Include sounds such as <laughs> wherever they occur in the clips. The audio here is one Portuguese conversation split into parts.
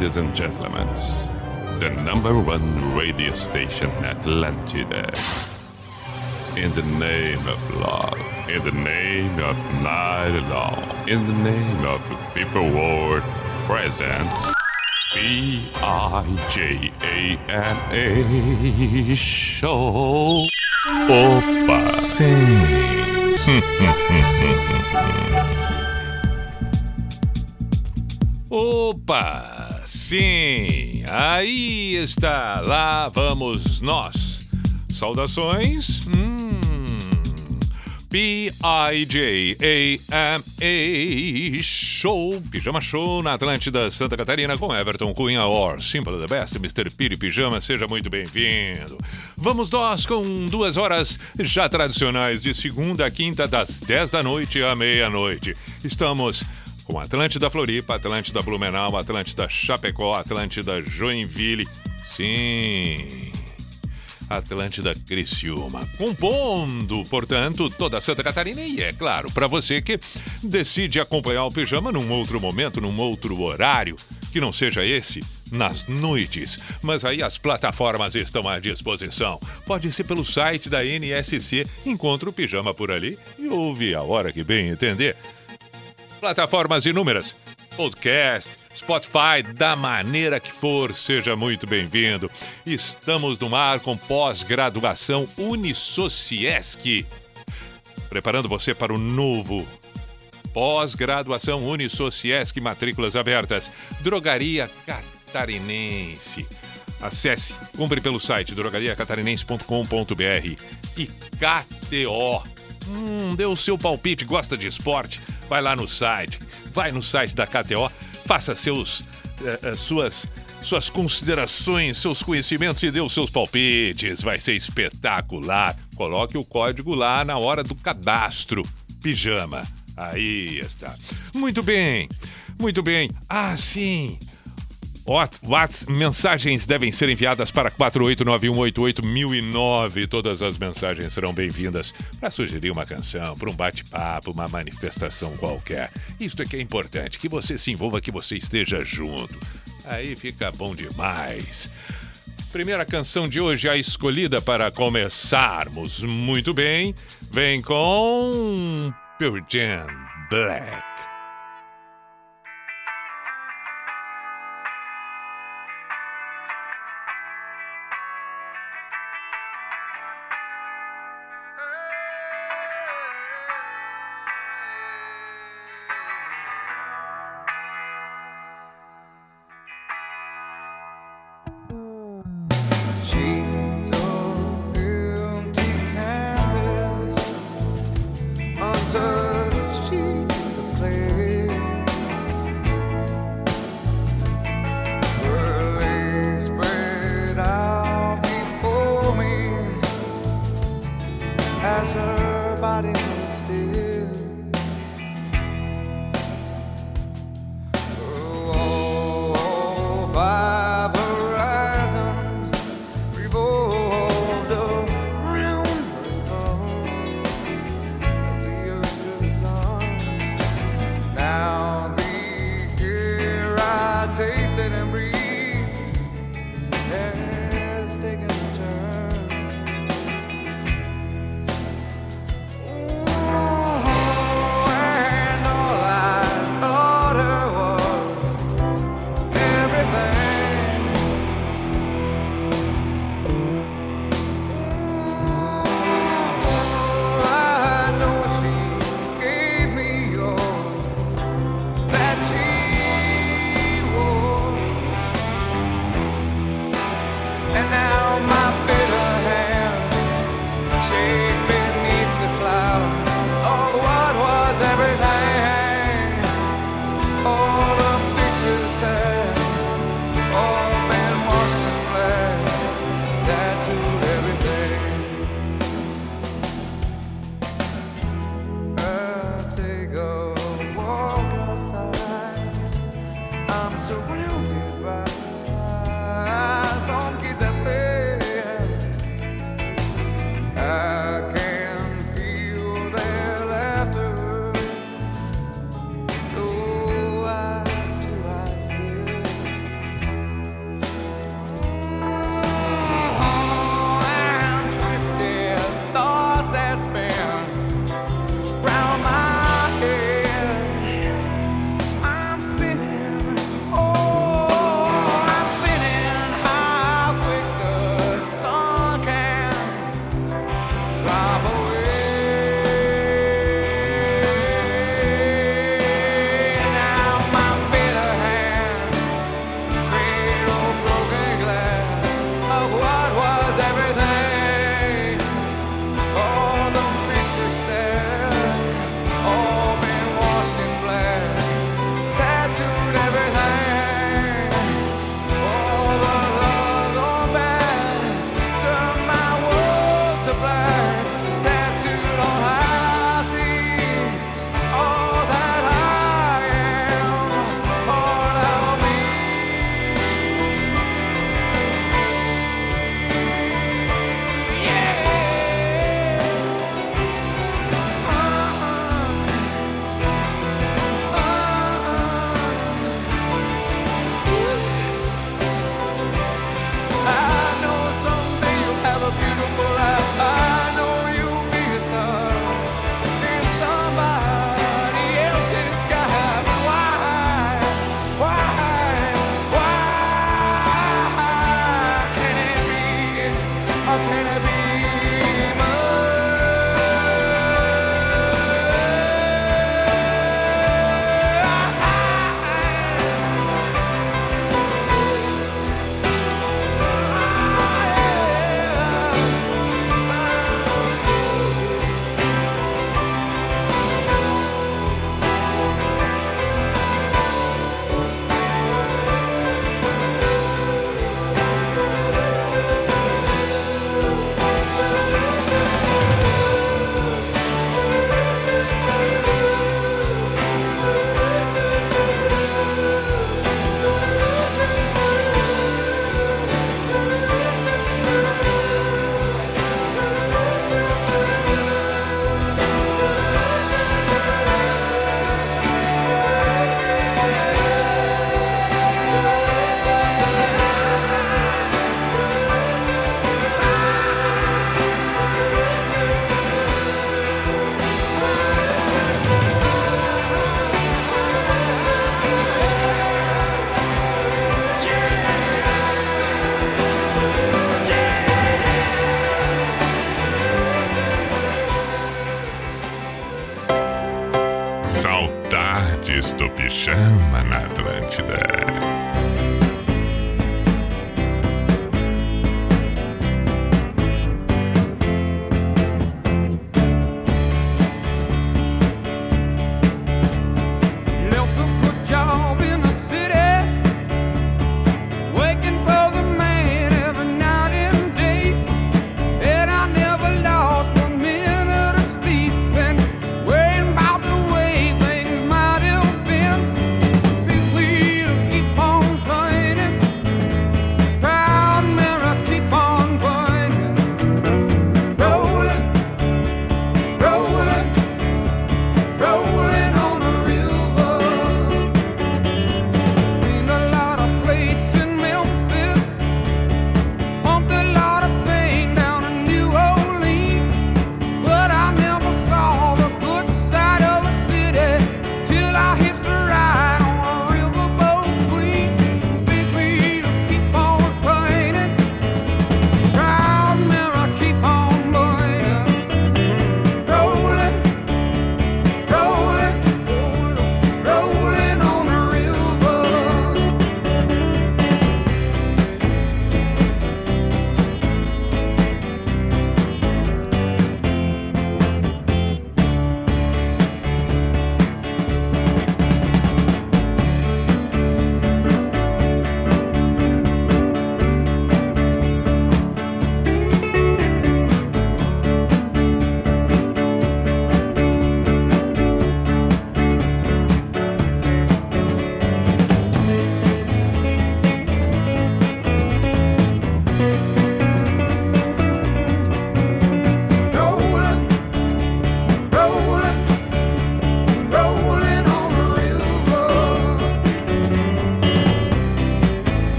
Ladies and gentlemen, the number one radio station Atlantida. In the name of love, in the name of night long, in the name of people world presents B I J A N A show. Opa! Sim. <laughs> Opa! Sim, aí está, lá vamos nós. Saudações. Hum. P-I-J-A-M-A Show, Pijama Show na Atlântida Santa Catarina com Everton Cunha or Simple the Best, Mr. Piri Pijama, seja muito bem-vindo. Vamos nós com duas horas já tradicionais de segunda a quinta das 10 da noite à meia-noite. Estamos com Atlântida Floripa, Atlântida Blumenau, Atlântida Chapecó, Atlântida Joinville. Sim. Atlântida Criciúma. Compondo, portanto, toda Santa Catarina e é claro, para você que decide acompanhar o pijama num outro momento, num outro horário, que não seja esse, nas noites. Mas aí as plataformas estão à disposição. Pode ser pelo site da NSC, encontra o pijama por ali e ouve a hora que bem entender. Plataformas inúmeras, podcast, Spotify, da maneira que for, seja muito bem-vindo. Estamos no ar com pós-graduação Unisociesc. Preparando você para o novo pós-graduação Unisociesc, matrículas abertas. Drogaria Catarinense. Acesse, compre pelo site drogariacatarinense.com.br e KTO. Hum, dê o seu palpite, gosta de esporte? Vai lá no site, vai no site da KTO, faça seus, uh, uh, suas, suas considerações, seus conhecimentos e dê os seus palpites. Vai ser espetacular. Coloque o código lá na hora do cadastro. Pijama. Aí está. Muito bem, muito bem. Ah, sim. What, mensagens devem ser enviadas para 489188009. Todas as mensagens serão bem-vindas para sugerir uma canção, para um bate-papo, uma manifestação qualquer. Isso é que é importante, que você se envolva, que você esteja junto. Aí fica bom demais. Primeira canção de hoje, a escolhida para começarmos muito bem, vem com Jam Black.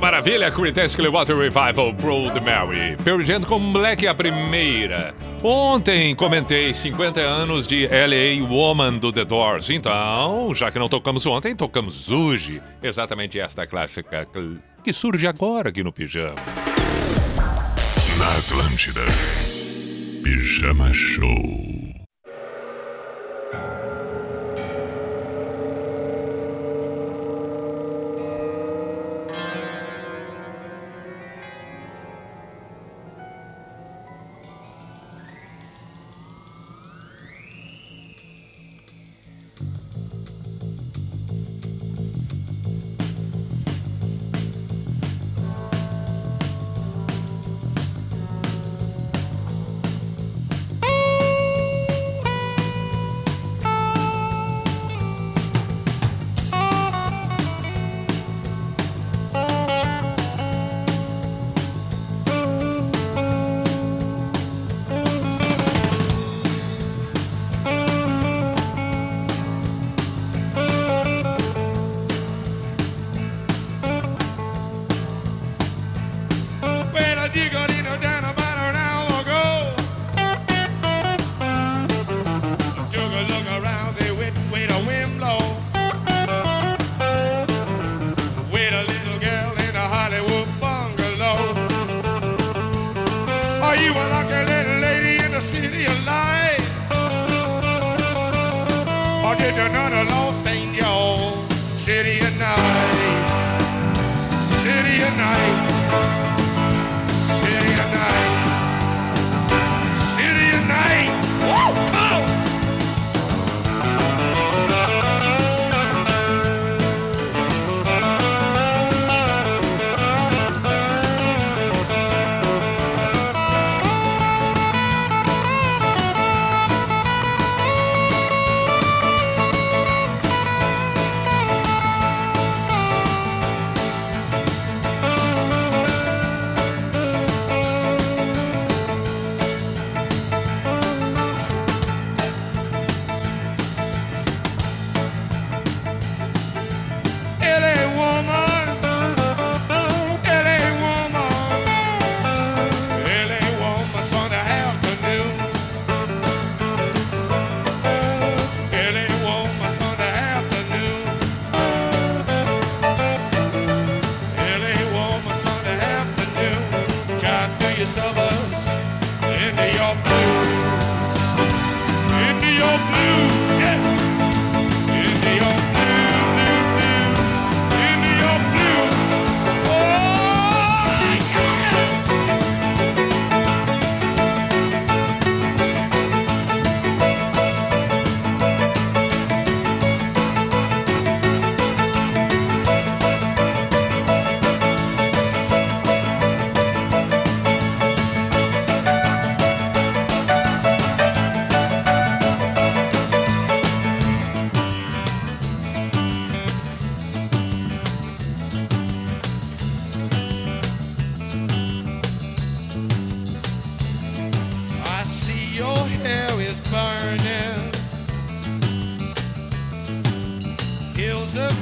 Maravilha, Creedence Clearwater Revival, Broad Mary. Pearl com Black a primeira. Ontem comentei 50 anos de L.A. Woman do The Doors. Então, já que não tocamos ontem, tocamos hoje. Exatamente esta clássica que surge agora aqui no Pijama. Na Atlântida. Pijama Show.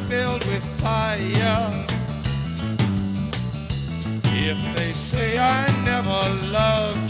Filled with fire. If they say I never loved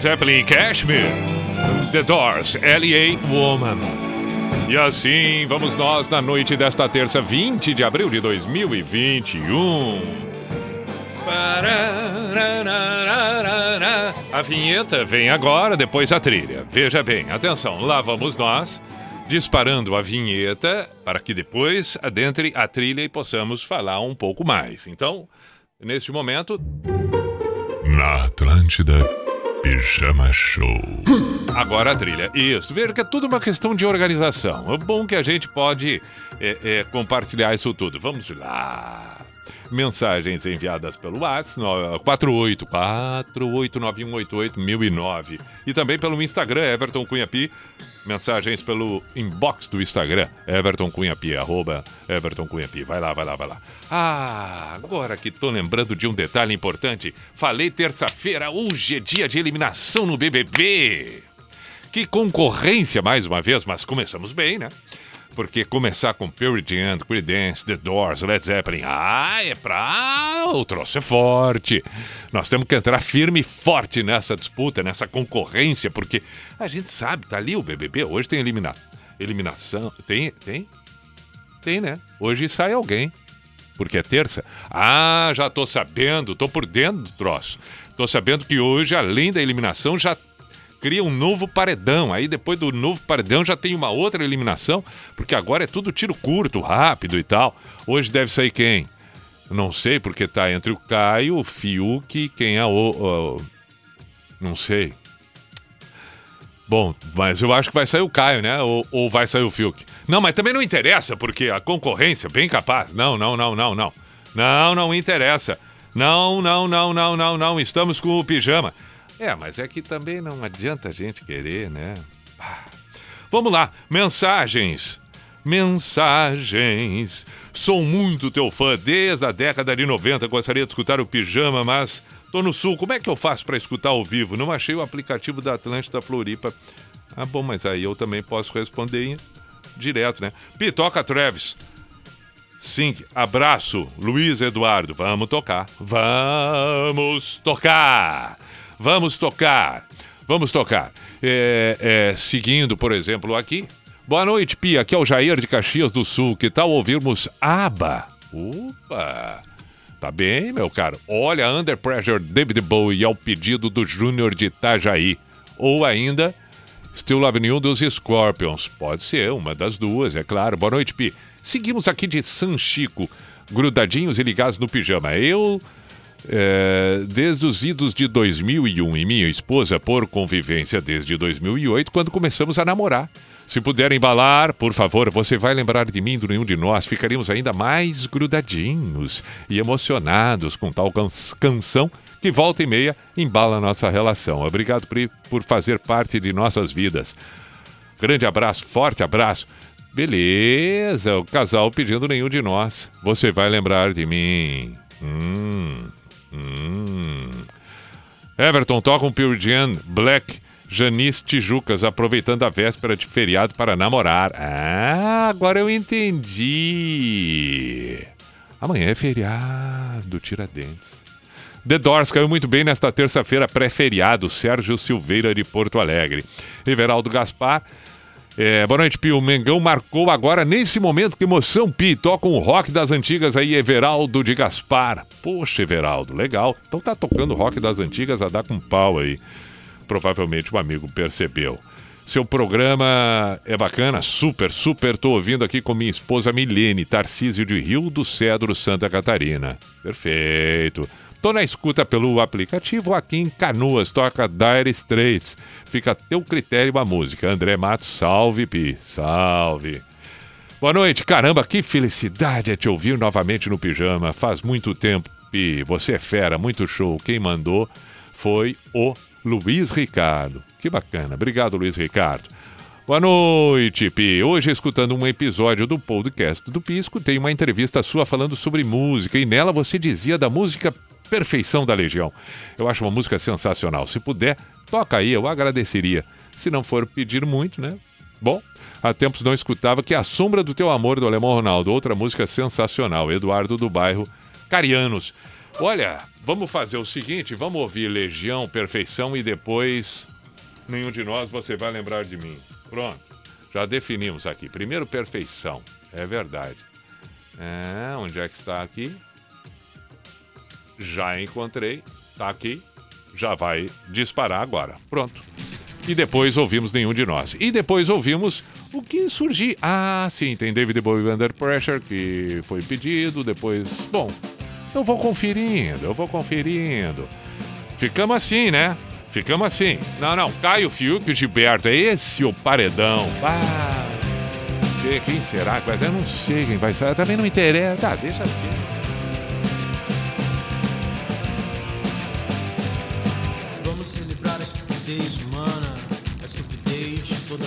Zeppelin Cashmere, The Doors, L.A. Woman. E assim vamos nós na noite desta terça, 20 de abril de 2021. A vinheta vem agora, depois a trilha. Veja bem, atenção, lá vamos nós, disparando a vinheta para que depois adentre a trilha e possamos falar um pouco mais. Então, neste momento, Na Atlântida, Pijama Show. Agora a trilha. Isso. Veja que é tudo uma questão de organização. É bom que a gente pode é, é, compartilhar isso tudo. Vamos lá. Mensagens enviadas pelo WhatsApp, no- 48489881009. E também pelo Instagram, Everton Cunha Pi. Mensagens pelo inbox do Instagram, Everton Cunha Pi, arroba Everton Cunha Pi. Vai lá, vai lá, vai lá. Ah, agora que tô lembrando de um detalhe importante. Falei terça-feira, hoje é dia de eliminação no BBB. Que concorrência mais uma vez, mas começamos bem, né? Porque começar com Pearl Jam, Creedence, The Doors, Led Zeppelin, ah, é pra... o troço é forte. Nós temos que entrar firme e forte nessa disputa, nessa concorrência, porque a gente sabe, tá ali o BBB, hoje tem elimina... eliminação, tem, tem? Tem, né? Hoje sai alguém, porque é terça. Ah, já tô sabendo, tô por dentro do troço. Tô sabendo que hoje, além da eliminação, já cria um novo paredão. Aí depois do novo paredão já tem uma outra eliminação, porque agora é tudo tiro curto, rápido e tal. Hoje deve sair quem? Não sei, porque tá entre o Caio, o Fiuk, quem é o. o- não sei. Bom, mas eu acho que vai sair o Caio, né? Ou, ou vai sair o Fiuk. Não, mas também não interessa, porque a concorrência, bem capaz. Não, não, não, não, não. Não, não interessa. Não, não, não, não, não, não. Estamos com o pijama. É, mas é que também não adianta a gente querer, né? Vamos lá, mensagens. Mensagens. Sou muito teu fã desde a década de 90. Gostaria de escutar o pijama, mas tô no sul. Como é que eu faço para escutar ao vivo? Não achei o aplicativo da Atlântida Floripa. Ah, bom, mas aí eu também posso responder direto, né? Pitoca Travis. Sim, abraço, Luiz Eduardo. Vamos tocar. Vamos tocar. Vamos tocar. Vamos tocar. É, é, seguindo, por exemplo, aqui. Boa noite, Pia. Aqui é o Jair de Caxias do Sul. Que tal ouvirmos ABBA? Opa! Tá bem, meu caro. Olha, Under Pressure, David Bowie ao pedido do Júnior de Itajaí. Ou ainda, Still Love You dos Scorpions. Pode ser, uma das duas, é claro. Boa noite, Pi. Seguimos aqui de San Chico, grudadinhos e ligados no pijama. Eu, é, desde os idos de 2001 e minha esposa por convivência desde 2008, quando começamos a namorar. Se puder embalar, por favor, você vai lembrar de mim, do nenhum de nós. Ficaríamos ainda mais grudadinhos e emocionados com tal can- canção que volta e meia embala nossa relação. Obrigado Pri, por fazer parte de nossas vidas. Grande abraço, forte abraço. Beleza, o casal pedindo nenhum de nós. Você vai lembrar de mim. Hum, hum. Everton toca um Pure Jam Black Janice Tijucas, aproveitando a véspera de feriado para namorar. Ah, agora eu entendi. Amanhã é feriado, Tiradentes. The Doors caiu muito bem nesta terça-feira pré-feriado. Sérgio Silveira de Porto Alegre. Everaldo Gaspar. É, boa noite, Pio. O Mengão marcou agora, nesse momento. Que emoção, Pi. Toca um rock das antigas aí, Everaldo de Gaspar. Poxa, Everaldo, legal. Então tá tocando rock das antigas a dar com pau aí. Provavelmente um amigo percebeu. Seu programa é bacana, super, super. Tô ouvindo aqui com minha esposa Milene, Tarcísio de Rio do Cedro, Santa Catarina. Perfeito. Tô na escuta pelo aplicativo aqui em Canoas, toca Dire Straits. Fica a teu critério a música. André Matos, salve, Pi. Salve. Boa noite, caramba, que felicidade é te ouvir novamente no pijama. Faz muito tempo, Pi. Você é fera, muito show. Quem mandou foi o Luiz Ricardo. Que bacana. Obrigado, Luiz Ricardo. Boa noite, Pi. Hoje, escutando um episódio do podcast do Pi, escutei uma entrevista sua falando sobre música e nela você dizia da música Perfeição da Legião. Eu acho uma música sensacional. Se puder, toca aí, eu agradeceria. Se não for pedir muito, né? Bom, há tempos não escutava que A Sombra do Teu Amor do Alemão Ronaldo, outra música sensacional. Eduardo do bairro Carianos. Olha, vamos fazer o seguinte: vamos ouvir Legião, Perfeição e depois nenhum de nós você vai lembrar de mim. Pronto, já definimos aqui. Primeiro, Perfeição, é verdade. É, onde é que está aqui? Já encontrei, tá aqui, já vai disparar agora. Pronto. E depois ouvimos nenhum de nós. E depois ouvimos o que surgir. Ah, sim, tem David Bowie Under Pressure, que foi pedido. Depois, bom, eu vou conferindo, eu vou conferindo. Ficamos assim, né? Ficamos assim. Não, não, Caio Fiuk e Gilberto, é esse o paredão. Ah, quem será? Eu não sei quem vai ser. Também não interessa. Tá, deixa assim.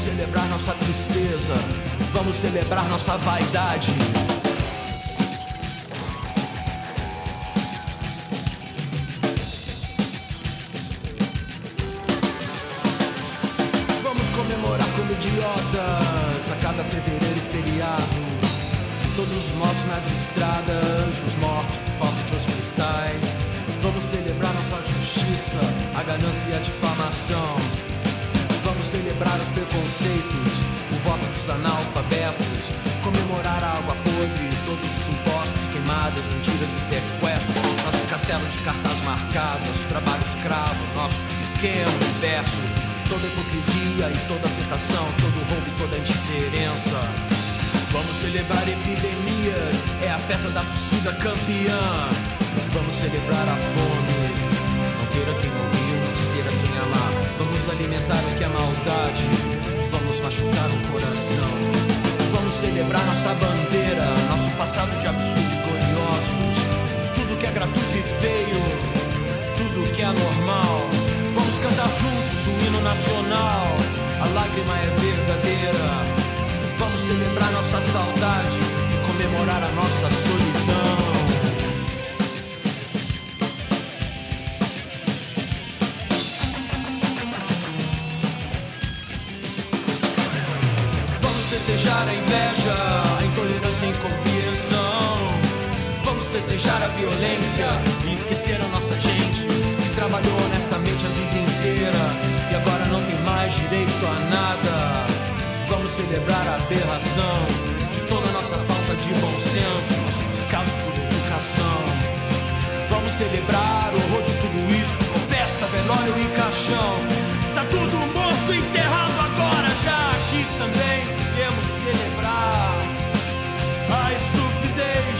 Vamos celebrar nossa tristeza. Vamos celebrar nossa vaidade. Castelo de cartas marcadas, trabalho escravo, nosso pequeno universo. Toda hipocrisia e toda afetação, todo roubo e toda indiferença. Vamos celebrar epidemias, é a festa da torcida campeã. Vamos celebrar a fome, não queira quem ouvir, não queira quem amar. Vamos alimentar o que é maldade, vamos machucar o coração. Vamos celebrar nossa bandeira, nosso passado de absurdos feio, tudo que é anormal. Vamos cantar juntos o hino nacional, a lágrima é verdadeira. Vamos celebrar nossa saudade e comemorar a nossa solidão. Vamos festejar a inveja, a intolerância e incompreensão. Festejar a violência e esquecer a nossa gente que trabalhou honestamente a vida inteira e agora não tem mais direito a nada. Vamos celebrar a aberração de toda nossa falta de bom senso, nosso descaso por educação. Vamos celebrar o horror de tudo isso, com festa, velório e caixão. Está tudo morto, enterrado agora, já aqui também podemos celebrar a estupidez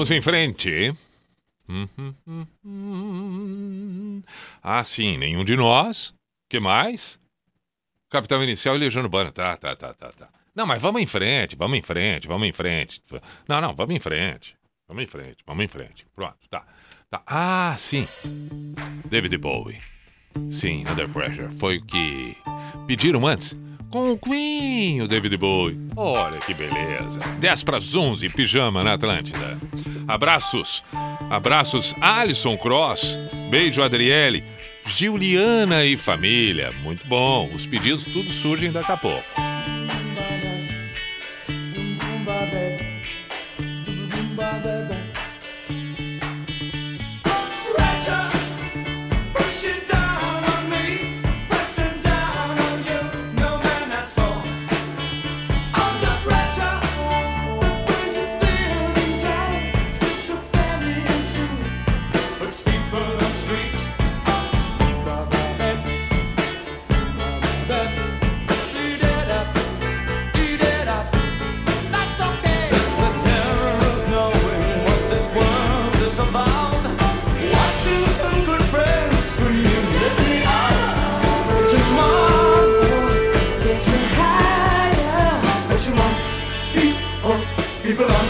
Vamos em frente. Hum, hum, hum, ah, sim, nenhum de nós. que mais? Capitão inicial e Legião Urbana. Tá, tá, tá, tá, tá. Não, mas vamos em frente, vamos em frente, vamos em frente. Não, não, vamos em frente. Vamos em frente, vamos em frente. Pronto, tá. tá. Ah, sim. David Bowie. Sim, Under Pressure. Foi o que pediram antes com o Queen, o David Bowie. Olha que beleza. 10 para 11, pijama na Atlântida. Abraços. Abraços Alisson Cross. Beijo Adriele. Juliana e família. Muito bom. Os pedidos tudo surgem daqui a pouco. People on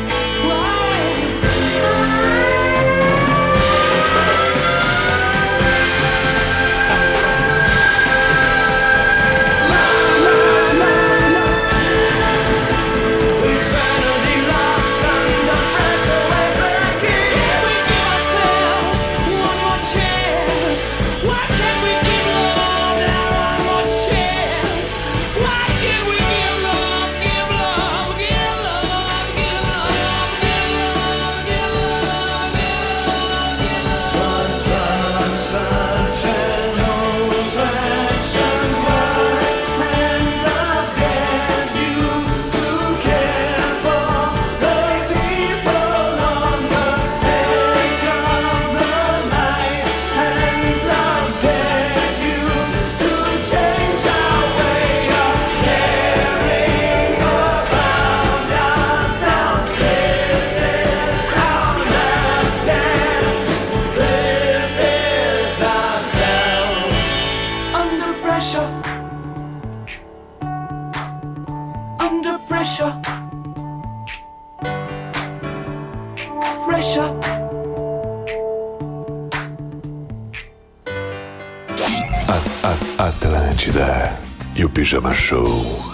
E o Pijama Show.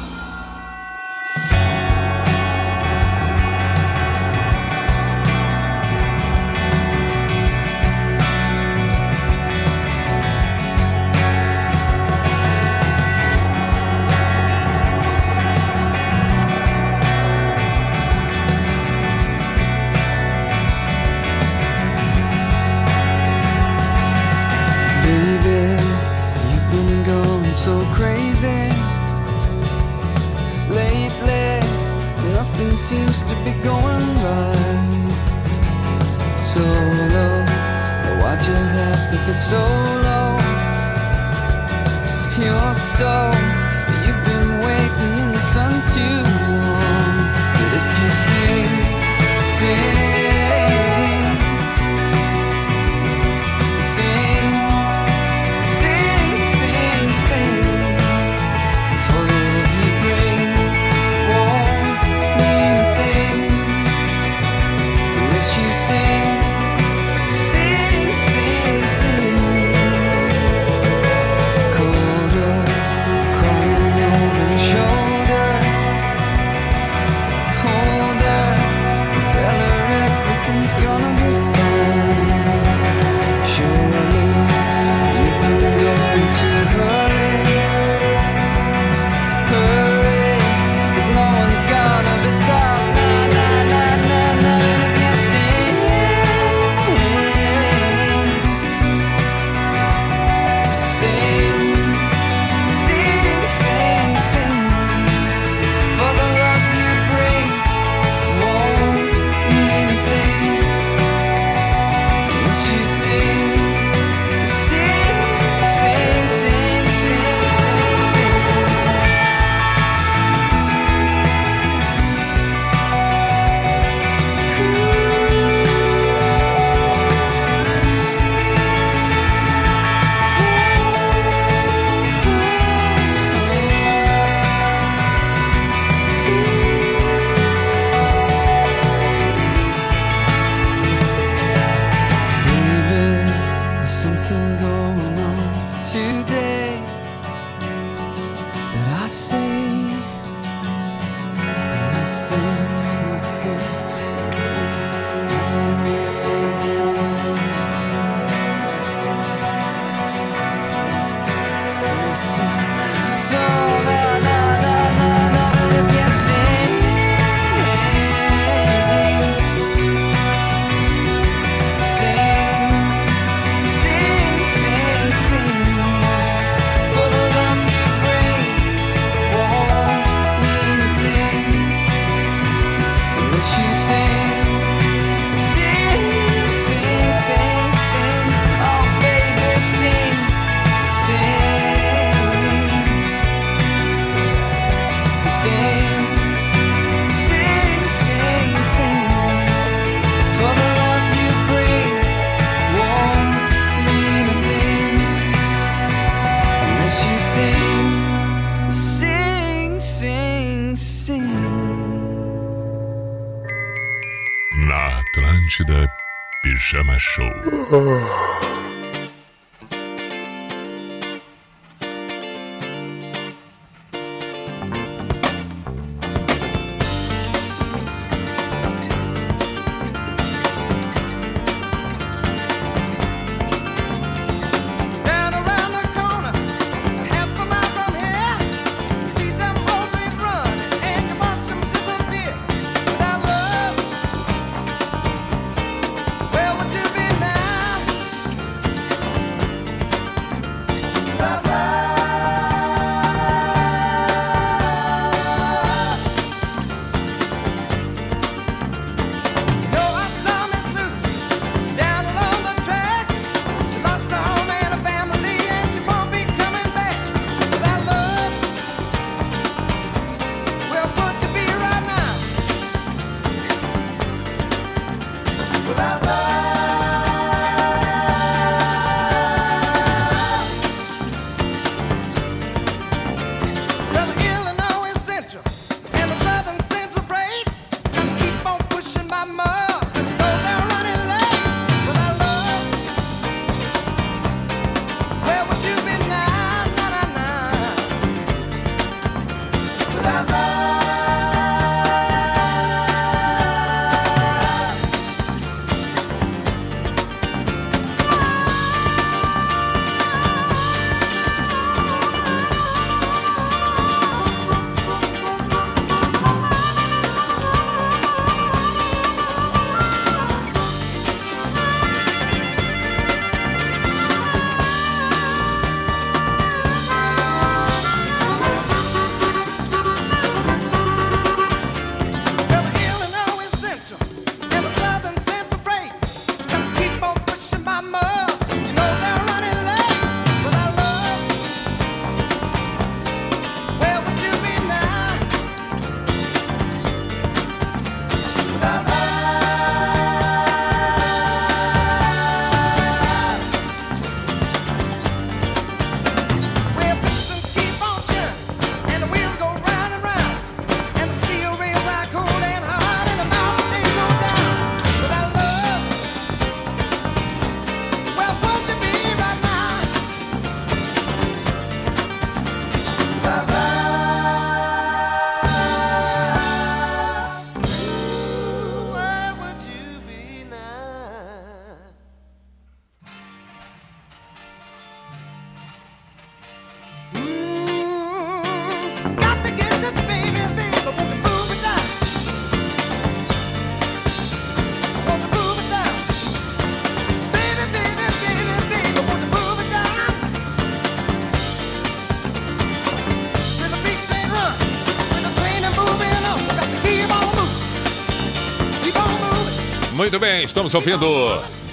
Muito bem, estamos ouvindo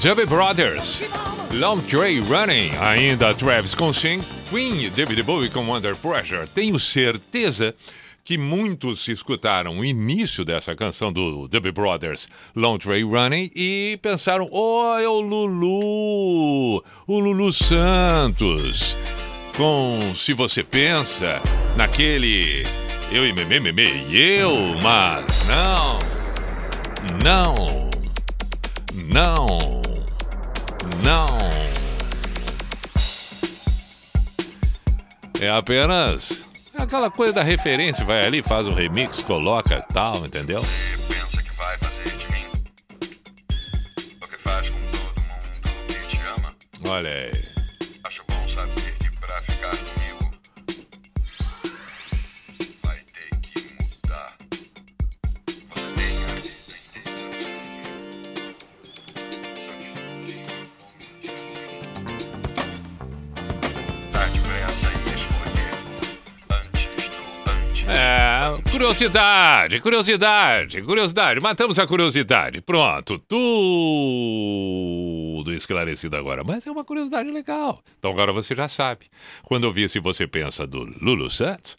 Dubby Brothers, Long Train Running, ainda Travis com Sing, Queen, David Bowie com Under Pressure. Tenho certeza que muitos escutaram o início dessa canção do Dubby Brothers, Long Train Running, e pensaram: oh, é o Lulu, o Lulu Santos, com Se Você Pensa, naquele Eu e Meme, Meme e Eu, mas não, não, não, não. É apenas aquela coisa da referência, vai ali, faz um remix, coloca tal, entendeu? pensa que vai fazer de mim o que faz com todo mundo que te ama. Olha aí. Curiosidade, curiosidade, curiosidade. Matamos a curiosidade. Pronto, tudo esclarecido agora. Mas é uma curiosidade legal. Então agora você já sabe. Quando ouvir Se Você Pensa do Lulu Santos,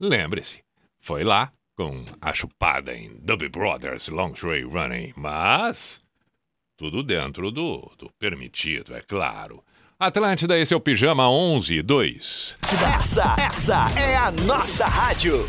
lembre-se, foi lá com a chupada em Dubby Brothers Long Train Running. Mas tudo dentro do, do permitido, é claro. Atlântida, esse é o Pijama 11 2. Essa, essa é a nossa rádio.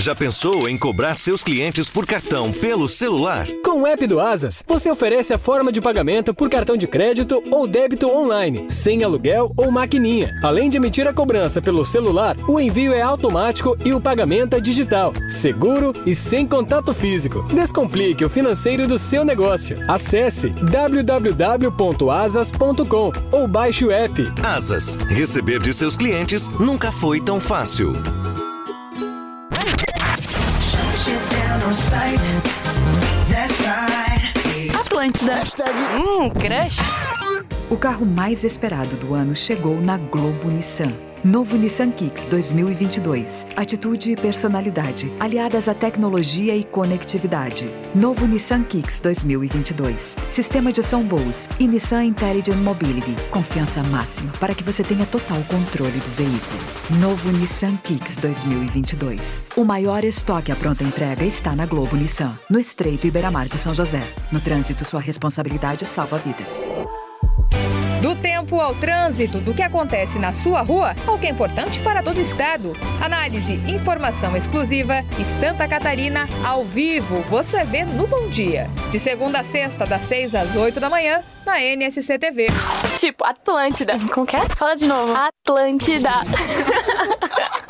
Já pensou em cobrar seus clientes por cartão pelo celular? Com o app do Asas, você oferece a forma de pagamento por cartão de crédito ou débito online, sem aluguel ou maquininha. Além de emitir a cobrança pelo celular, o envio é automático e o pagamento é digital, seguro e sem contato físico. Descomplique o financeiro do seu negócio. Acesse www.asas.com ou baixe o app. Asas. Receber de seus clientes nunca foi tão fácil. Atlântida. Hum, crush. O carro mais esperado do ano chegou na Globo Nissan. Novo Nissan Kicks 2022. Atitude e personalidade, aliadas à tecnologia e conectividade. Novo Nissan Kicks 2022. Sistema de som Bose e Nissan Intelligent Mobility. Confiança máxima para que você tenha total controle do veículo. Novo Nissan Kicks 2022. O maior estoque à pronta entrega está na Globo Nissan, no Estreito Iberamar de São José. No trânsito, sua responsabilidade salva vidas. Do tempo ao trânsito, do que acontece na sua rua ao que é importante para todo o estado. Análise, informação exclusiva e Santa Catarina ao vivo. Você vê no Bom Dia. De segunda a sexta, das 6 às 8 da manhã, na NSC TV. Tipo, Atlântida. Como que é? Fala de novo. Atlântida. <laughs>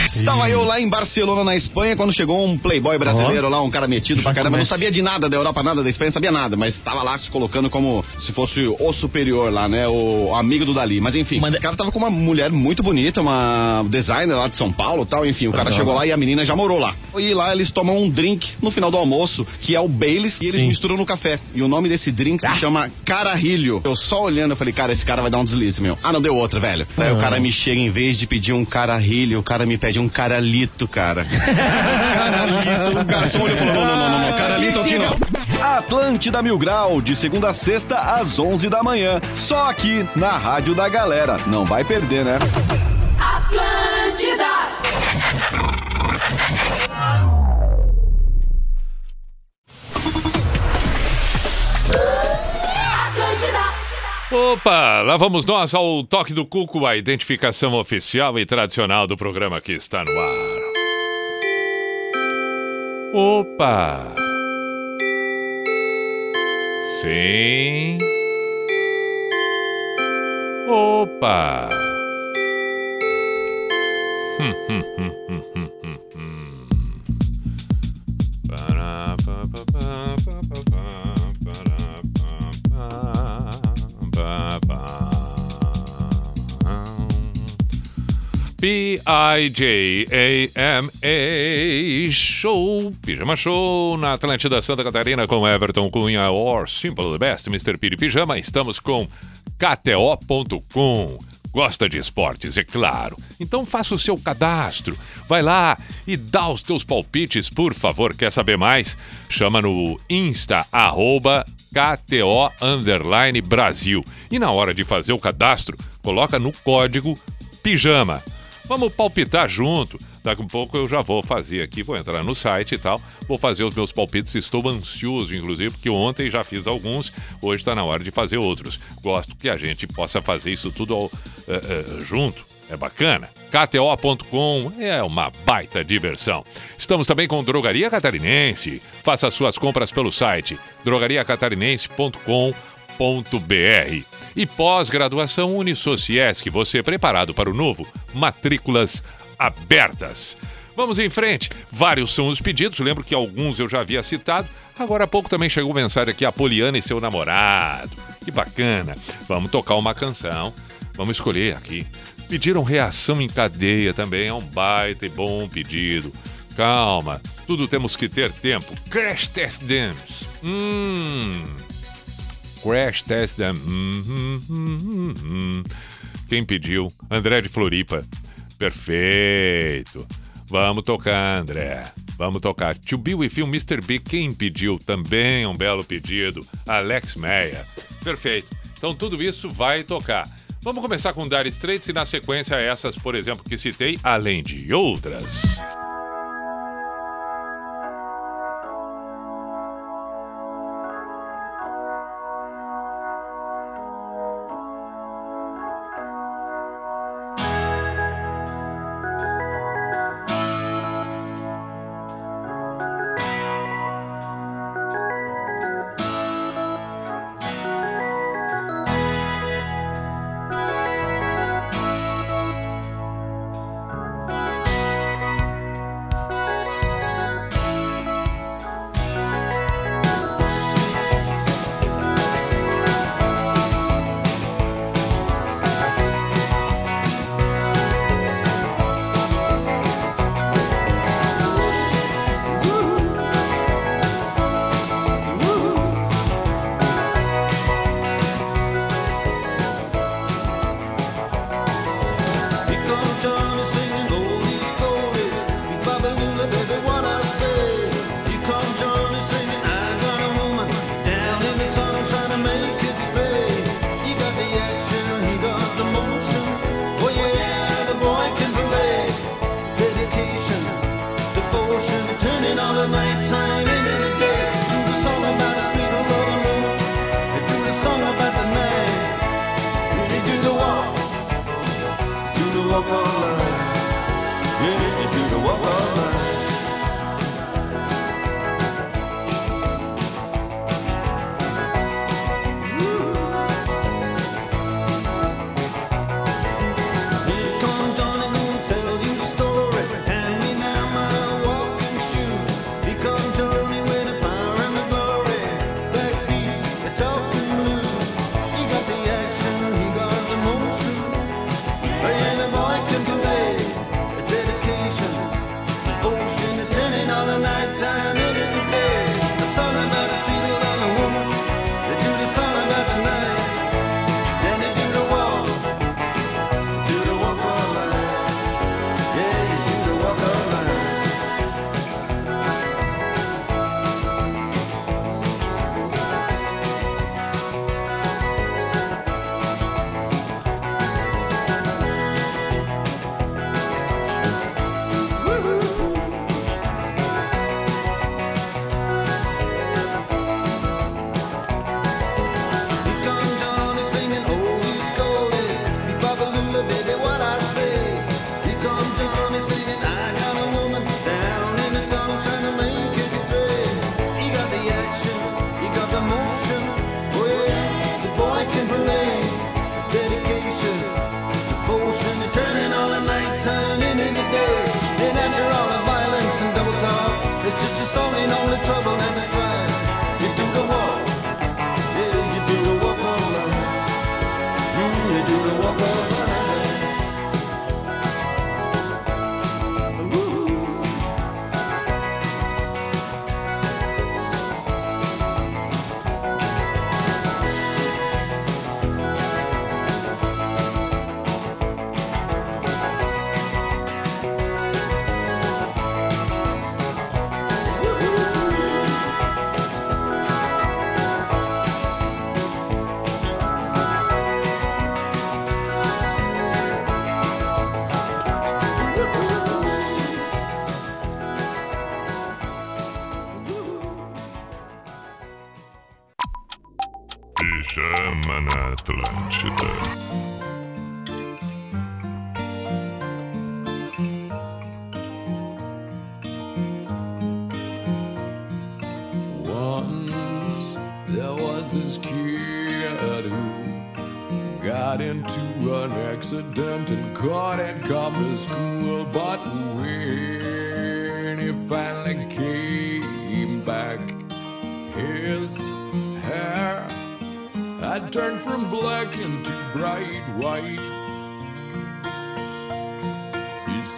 Estava eu lá em Barcelona, na Espanha, quando chegou um playboy brasileiro lá, um cara metido pra caramba. Não sabia de nada da Europa, nada da Espanha, sabia nada, mas estava lá se colocando como se fosse o superior lá, né? O amigo do Dali. Mas enfim, o cara tava com uma mulher muito bonita, uma designer lá de São Paulo tal. Enfim, o cara Legal. chegou lá e a menina já morou lá. E lá eles tomam um drink no final do almoço, que é o Baileys, e eles misturam no café. E o nome desse drink se chama Cararrilho. Eu só olhando, eu falei, cara, esse cara vai dar um deslize, meu. Ah, não deu outra, velho. Aí o cara me chega, em vez de pedir um cararrilho, o cara me pede um caralito, cara. caralito. O garçom olhou e falou, não, não, não, não, não, caralito aqui não. Atlântida Mil Grau, de segunda a sexta às 11 da manhã. Só aqui na Rádio da Galera. Não vai perder, né? Atlântida! Opa, lá vamos nós ao toque do cuco, a identificação oficial e tradicional do programa que está no ar. Opa! Sim. Opa! Hum, hum, hum, hum, hum, hum, hum. P-I-J-A-M-A Show, Pijama Show na Atlântida Santa Catarina com Everton Cunha or Simple the Best, Mr. Piri Pijama. Estamos com KTO.com. Gosta de esportes, é claro. Então faça o seu cadastro. Vai lá e dá os teus palpites, por favor. Quer saber mais? Chama no Insta, arroba KTO Brasil. E na hora de fazer o cadastro, coloca no código PIJAMA. Vamos palpitar junto. Daqui a pouco eu já vou fazer aqui, vou entrar no site e tal, vou fazer os meus palpites. Estou ansioso, inclusive, porque ontem já fiz alguns, hoje está na hora de fazer outros. Gosto que a gente possa fazer isso tudo ao- eh, eh, junto. É bacana. KTO.com é uma baita diversão. Estamos também com Drogaria Catarinense. Faça suas compras pelo site drogariacatarinense.com.br. E pós-graduação Unisociesc, você preparado para o novo? Matrículas abertas. Vamos em frente. Vários são os pedidos. Lembro que alguns eu já havia citado. Agora há pouco também chegou mensagem aqui: a Poliana e seu namorado. Que bacana. Vamos tocar uma canção. Vamos escolher aqui. Pediram reação em cadeia também. É um baita e bom pedido. Calma. Tudo temos que ter tempo. Crash Test Dance. Hum. Crash Test hum, hum, hum, hum. Quem pediu? André de Floripa. Perfeito. Vamos tocar, André. Vamos tocar. To Be With You, Mr. B. Quem pediu? Também um belo pedido. Alex Meia. Perfeito. Então tudo isso vai tocar. Vamos começar com Dire Straits e na sequência essas, por exemplo, que citei, além de outras.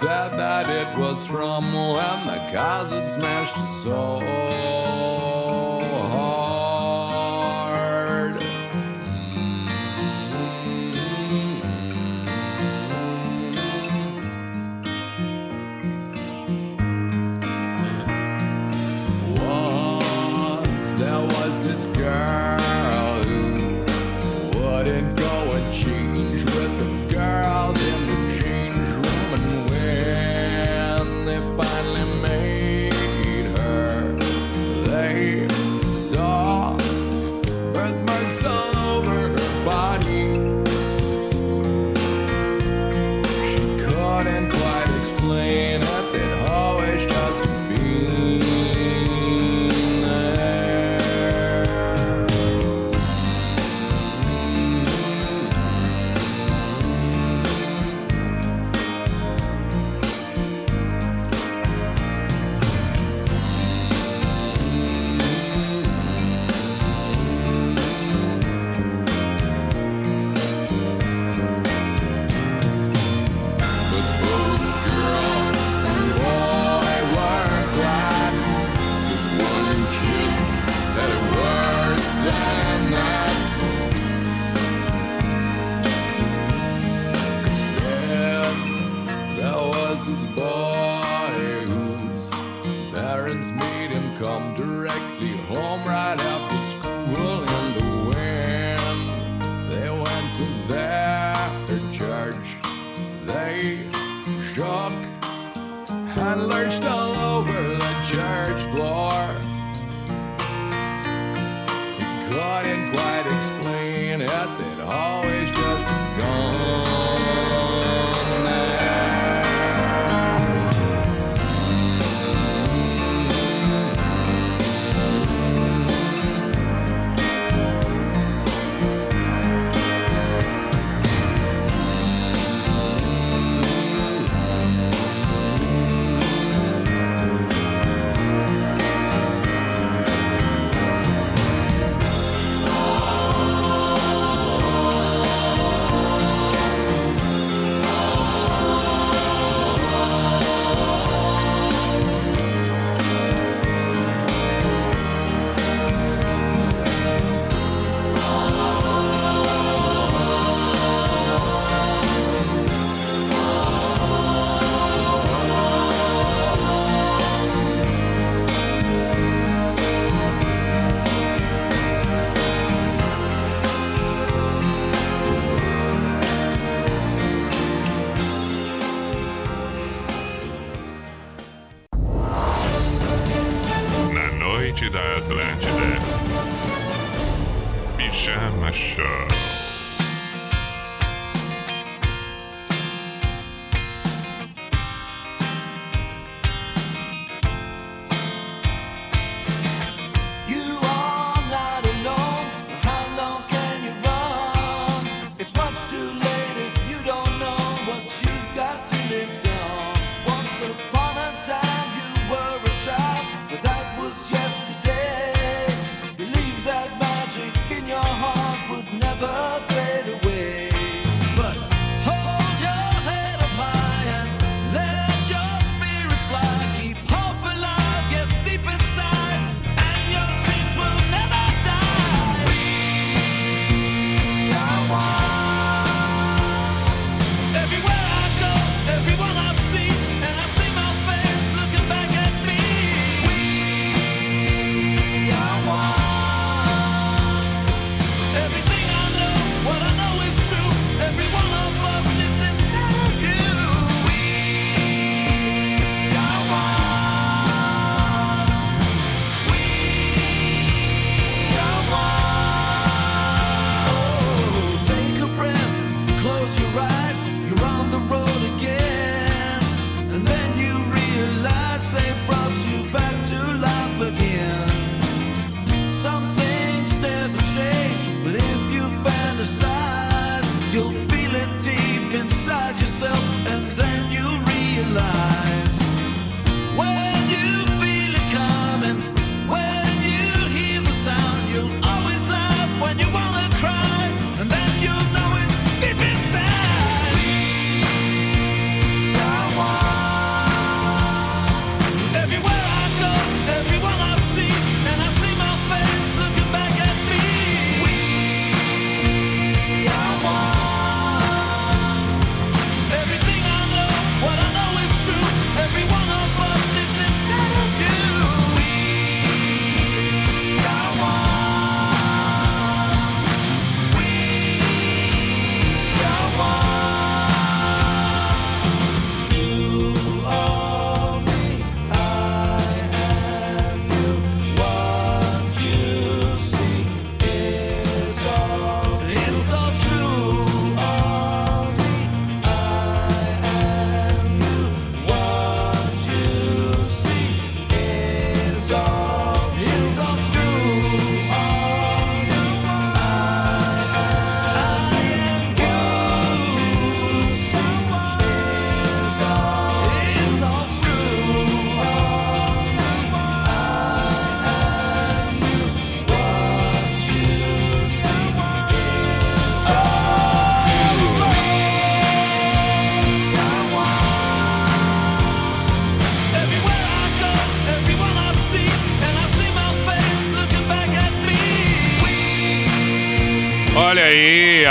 said that it was from when the cousin smashed his soul.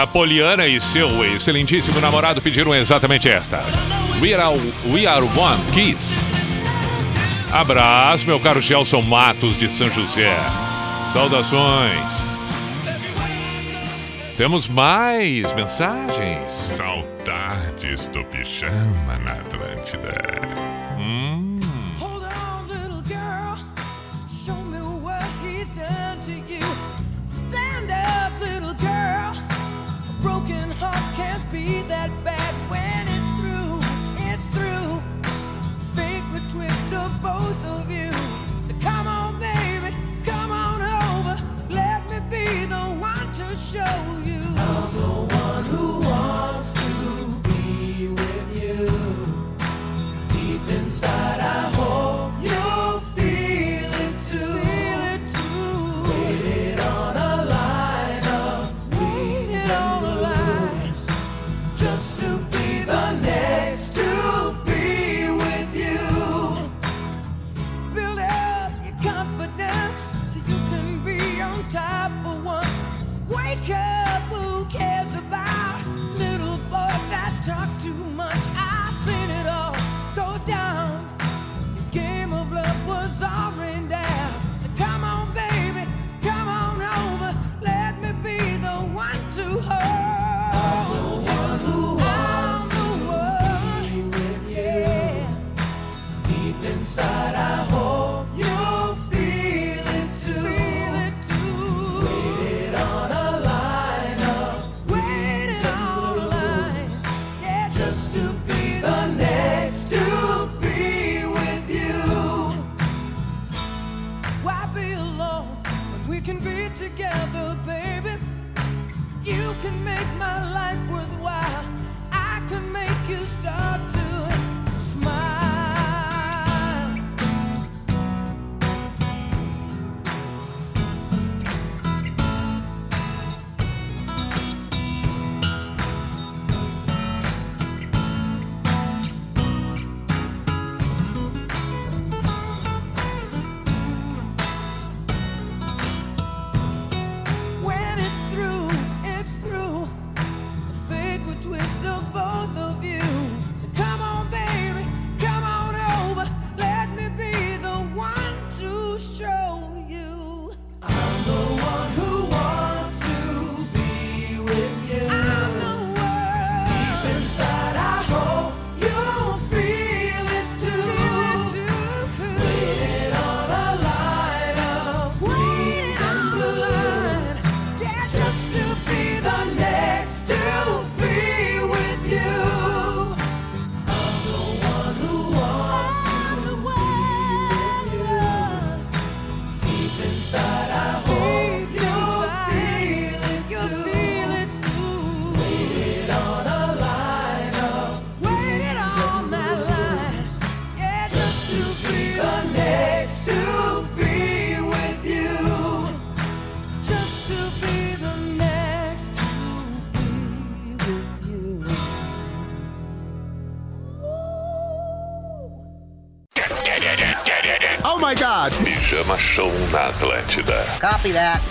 a Poliana e seu excelentíssimo namorado pediram exatamente esta. We are, we are one kiss. Abraço, meu caro Gelson Matos de São José. Saudações. Temos mais mensagens. Saudades do pijama na Atlântida. show na Atlântida. Copy that.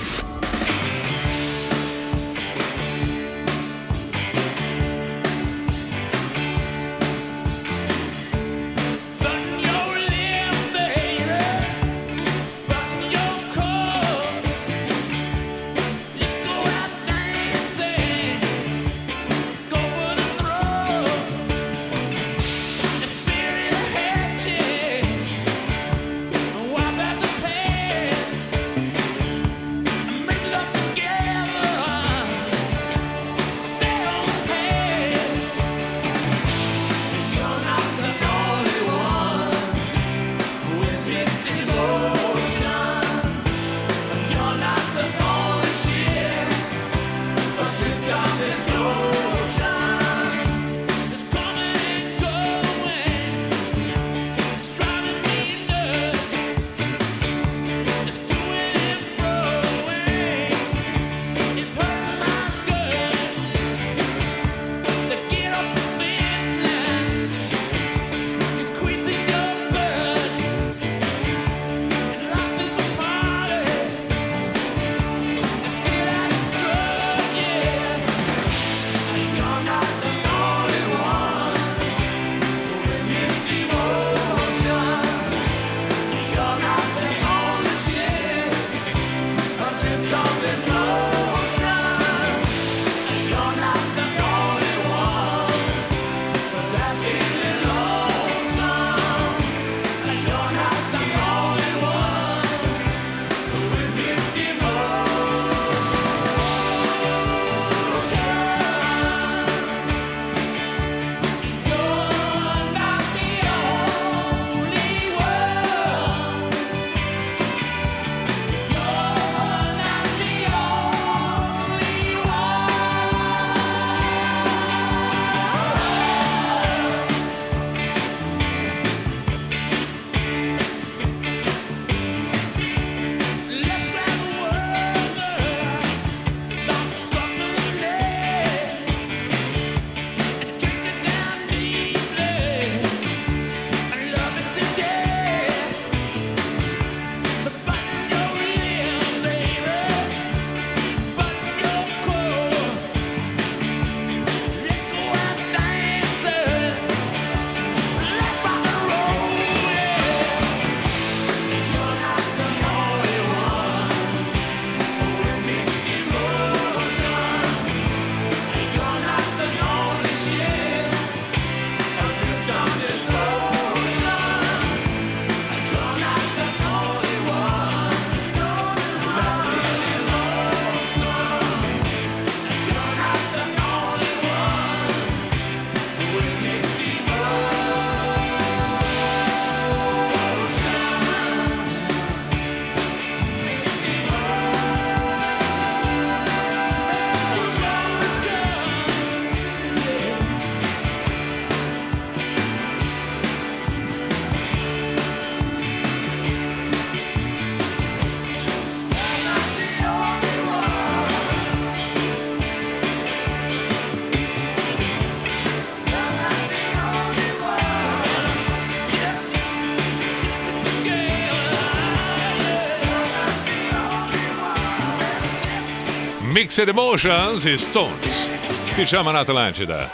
Mixed Emotions e Stones. Pijama na Atlântida.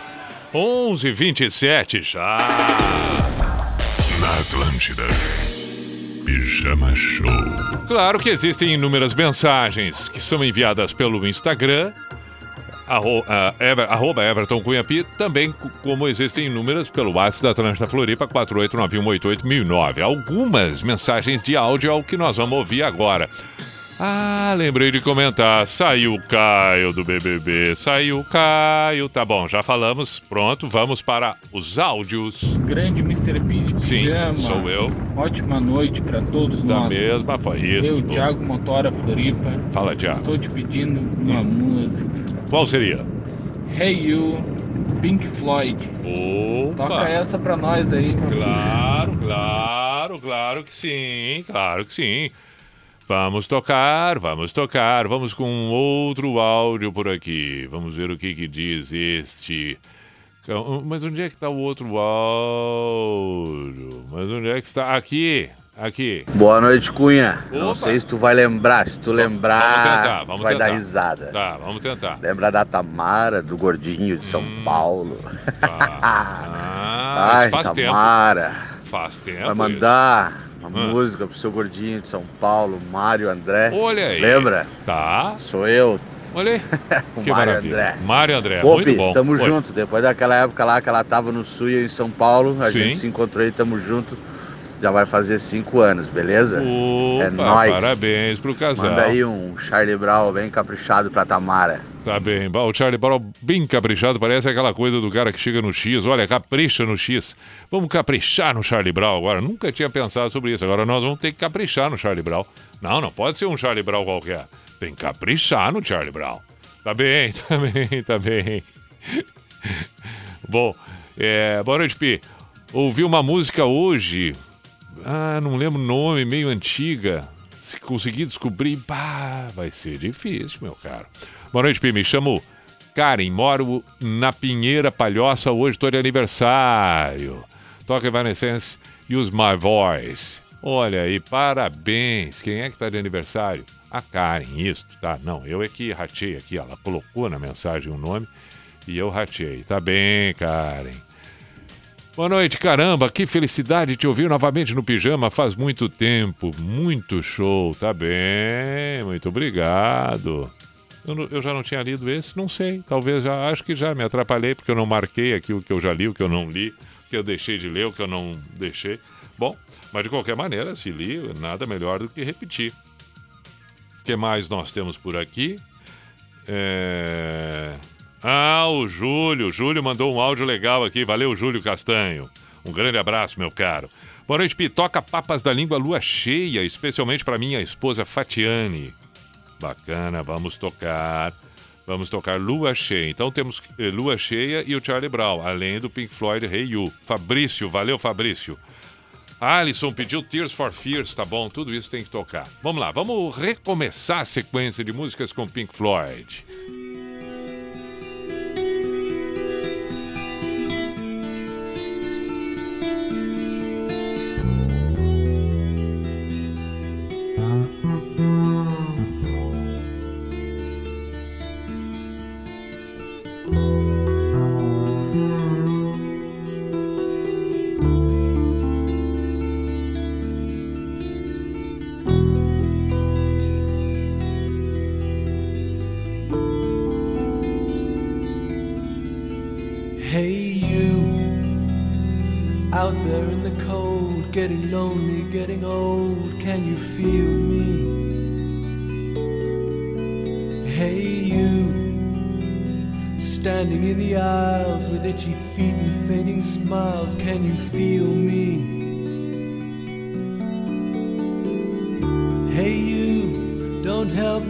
11:27 já. Na Atlântida. Pijama Show. Claro que existem inúmeras mensagens que são enviadas pelo Instagram, arro, ah, ever, arroba Everton Cunha Pi, também co- como existem inúmeras pelo WhatsApp da Atlântida Floripa, 489188009. Algumas mensagens de áudio é o que nós vamos ouvir agora. Ah, lembrei de comentar. Saiu o Caio do BBB. Saiu o Caio. Tá bom, já falamos. Pronto, vamos para os áudios. Grande Mr. P de Sim, Pijama. sou eu. Ótima noite pra todos Da nós. mesma, foi isso. Eu, Thiago Motora Floripa. Fala, Thiago. Estou te pedindo uma música. Qual seria? Hey You, Pink Floyd. Opa. Toca essa pra nós aí. Claro, claro, claro que sim, claro que sim. Vamos tocar, vamos tocar, vamos com outro áudio por aqui. Vamos ver o que, que diz este. Mas onde é que está o outro áudio? Mas onde é que está? Aqui, aqui. Boa noite, Cunha. Não Opa. sei se tu vai lembrar. Se tu lembrar, Vamos tentar, vamos vai tentar. dar risada. Tá, vamos tentar. Lembra da Tamara, do gordinho de São Hum. Paulo? Ah, <laughs> Ai, faz tempo. Tamara. Faz tempo. Vai mandar uma Ah. música pro seu gordinho de São Paulo, Mário André. Olha aí. Lembra? Tá. Sou eu. Olha aí. o <laughs> Que Mário maravilha. André. Mário André, muito bom. Tamo Oi. junto. Depois daquela época lá que ela tava no Sul e em São Paulo, a Sim. gente se encontrou aí, tamo junto. Já vai fazer cinco anos, beleza? é Opa, nóis. Parabéns pro casal. Manda aí um Charlie Brown bem caprichado pra Tamara. Tá bem. O Charlie Brown bem caprichado, parece aquela coisa do cara que chega no X. Olha, capricha no X. Vamos caprichar no Charlie Brown agora. Nunca tinha pensado sobre isso. Agora nós vamos ter que caprichar no Charlie Brown. Não, não pode ser um Charlie Brown qualquer. Tem que caprichar no Charlie Brown. Tá bem, <laughs> tá bem, tá bem. Bom, é, boa noite, Pi. Ouvi uma música hoje. Ah, não lembro o nome, meio antiga. Se conseguir descobrir, pá, vai ser difícil, meu caro. Boa noite, Pi. Me chamo Karen, moro na Pinheira Palhoça. Hoje estou de aniversário. Toca Evanescence, Use My Voice. Olha aí, parabéns. Quem é que está de aniversário? A Karen, isso, tá? Não, eu é que ratei aqui. Ela colocou na mensagem o nome e eu ratei. Tá bem, Karen. Boa noite, caramba, que felicidade te ouvir novamente no pijama. Faz muito tempo, muito show, tá bem, muito obrigado. Eu, eu já não tinha lido esse, não sei, talvez já, acho que já me atrapalhei porque eu não marquei aqui o que eu já li, o que eu não li, o que eu deixei de ler, o que eu não deixei. Bom, mas de qualquer maneira, se li, nada melhor do que repetir. O que mais nós temos por aqui? É... Ah, o Júlio. Júlio mandou um áudio legal aqui. Valeu, Júlio Castanho. Um grande abraço, meu caro. Boa noite, Pi. Toca Papas da Língua Lua Cheia, especialmente para minha esposa Fatiane. Bacana, vamos tocar. Vamos tocar Lua Cheia. Então temos eh, Lua Cheia e o Charlie Brown, além do Pink Floyd Hey. Fabrício, valeu, Fabrício. Alisson pediu Tears for Fears, tá bom, tudo isso tem que tocar. Vamos lá, vamos recomeçar a sequência de músicas com Pink Floyd.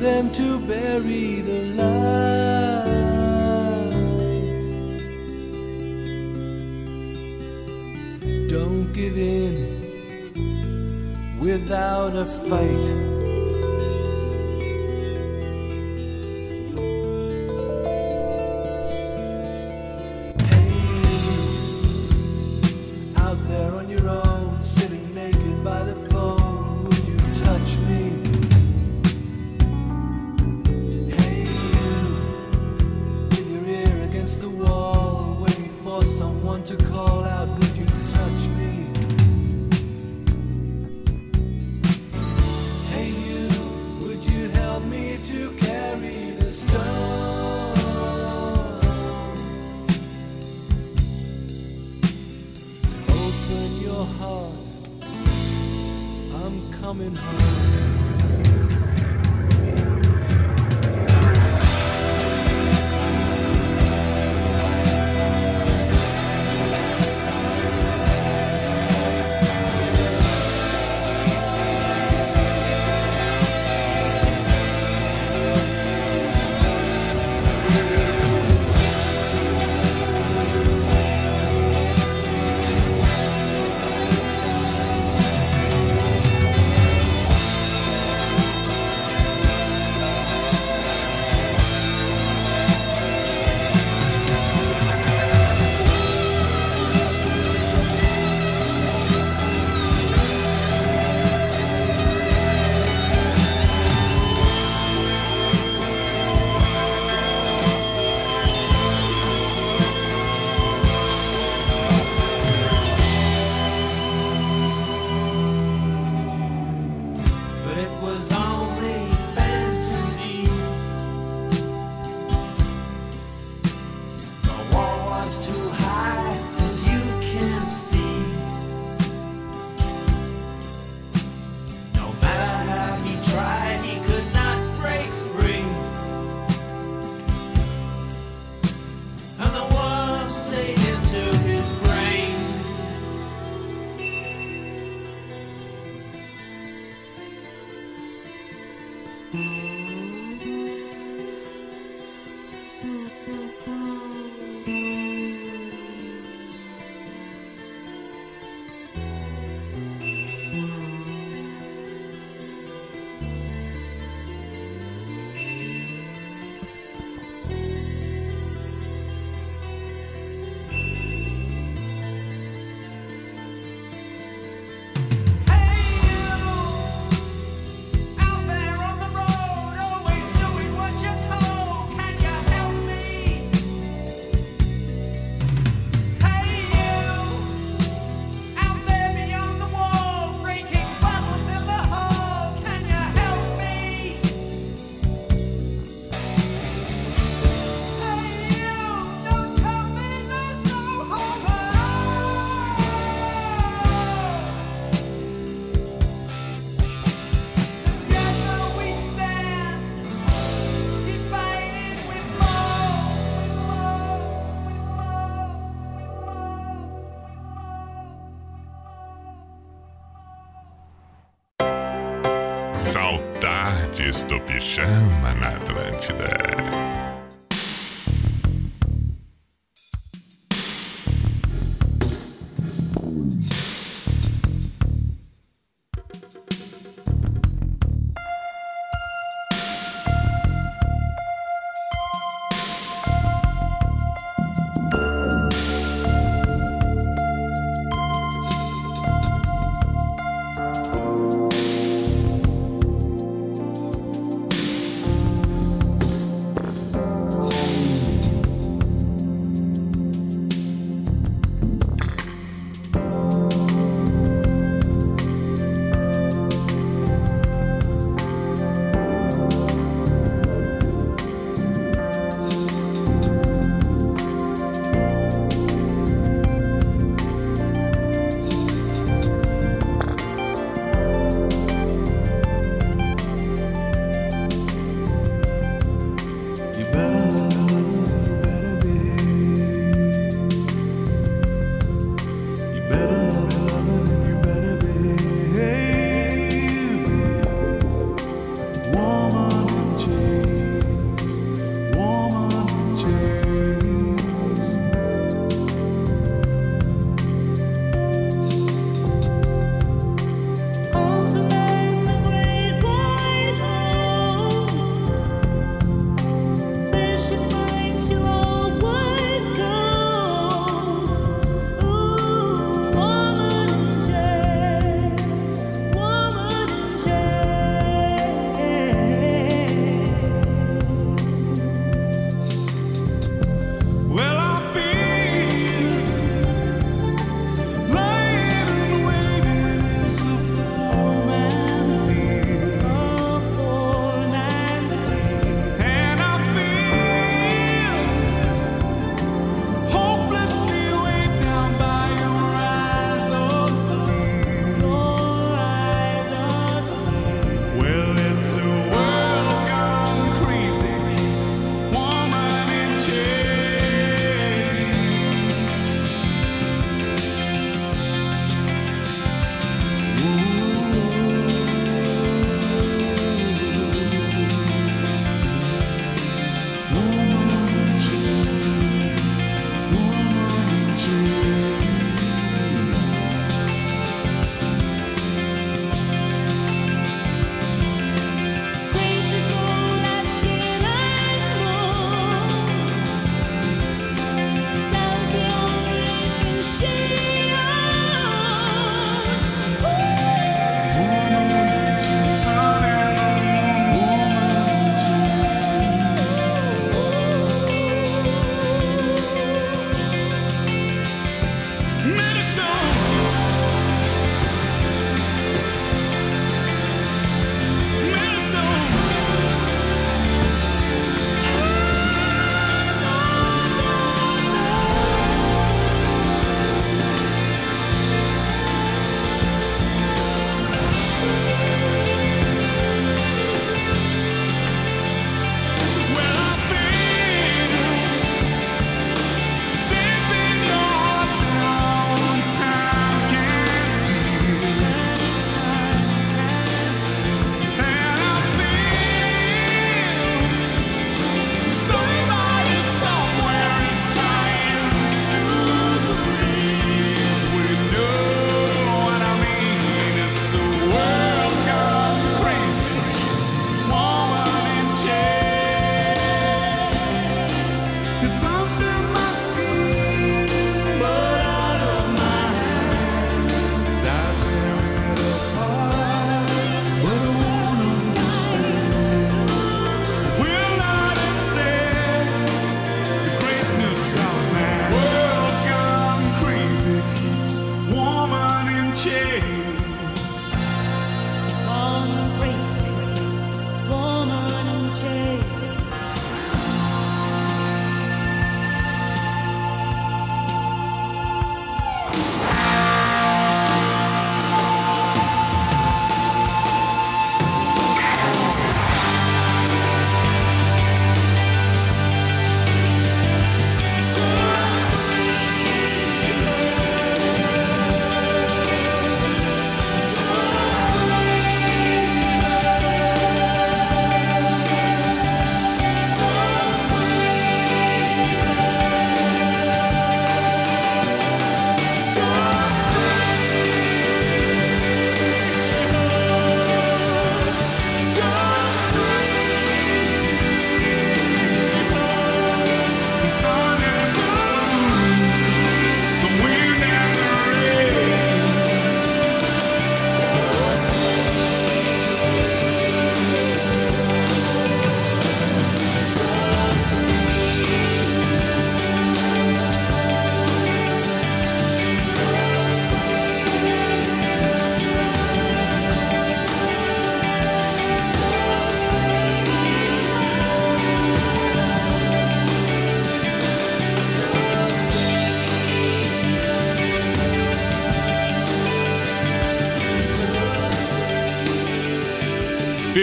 Them to bury the light. Don't give in without a fight. Do pijama na Atlântida.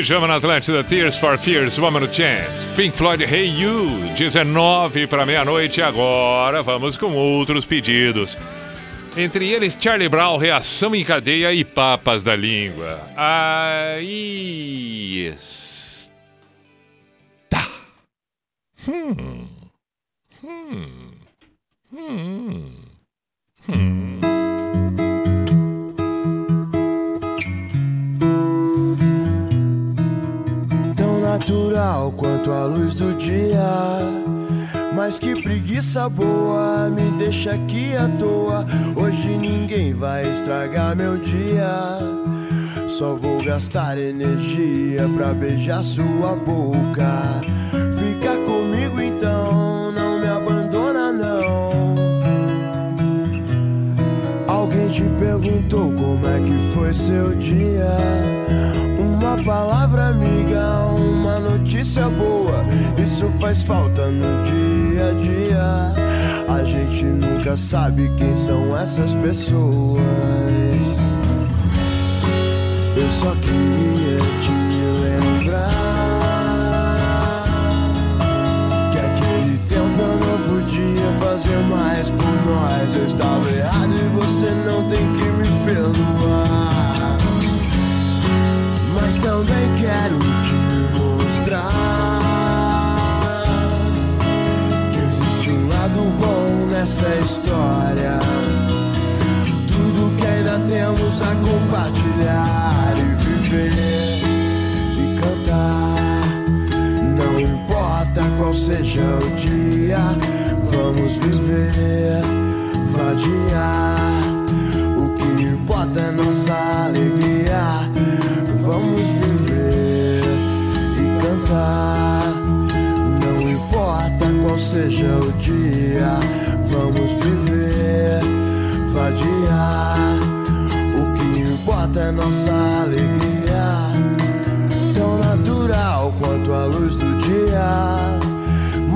Pijama na Atlântida, Tears for Fears, Woman No Chance. Pink Floyd, Hey You, 19 para meia-noite. Agora vamos com outros pedidos. Entre eles, Charlie Brown, Reação em Cadeia e Papas da Língua. Aí gastar energia pra beijar sua boca. Fica comigo então, não me abandona não. Alguém te perguntou como é que foi seu dia? Uma palavra amiga, uma notícia boa. Isso faz falta no dia a dia. A gente nunca sabe quem são essas pessoas. Só queria te lembrar que aquele tempo eu não podia fazer mais por nós. Eu estava errado e você não tem que me perdoar. Mas também quero te mostrar que existe um lado bom nessa história. Tudo que ainda temos a compartilhar viver e cantar. Não importa qual seja o dia, vamos viver, vadiar. O que importa é nossa alegria.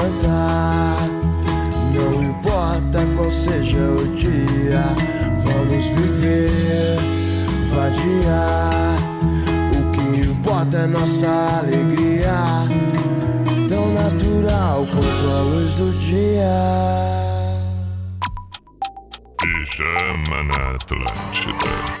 Cantar. Não importa qual seja o dia, vamos viver, vadiar. O que importa é nossa alegria, tão natural quanto a luz do dia. Pijama na Atlântida.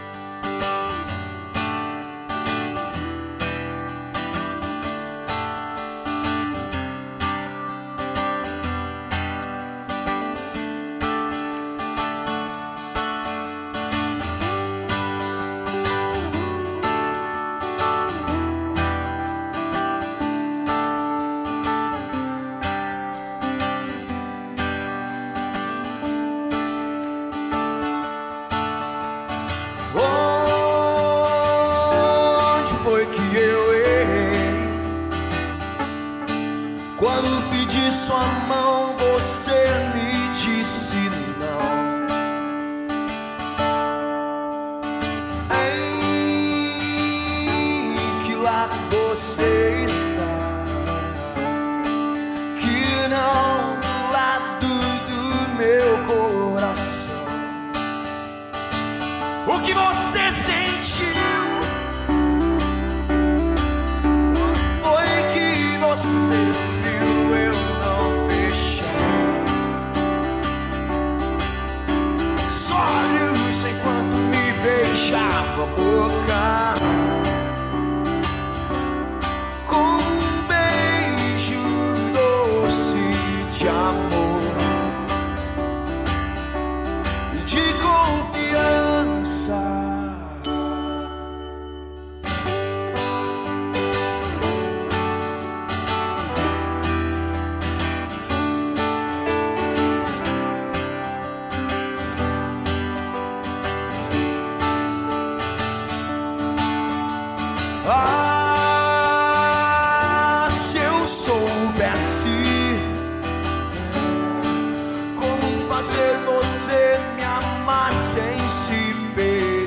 Fazer você me amar sem se ferir.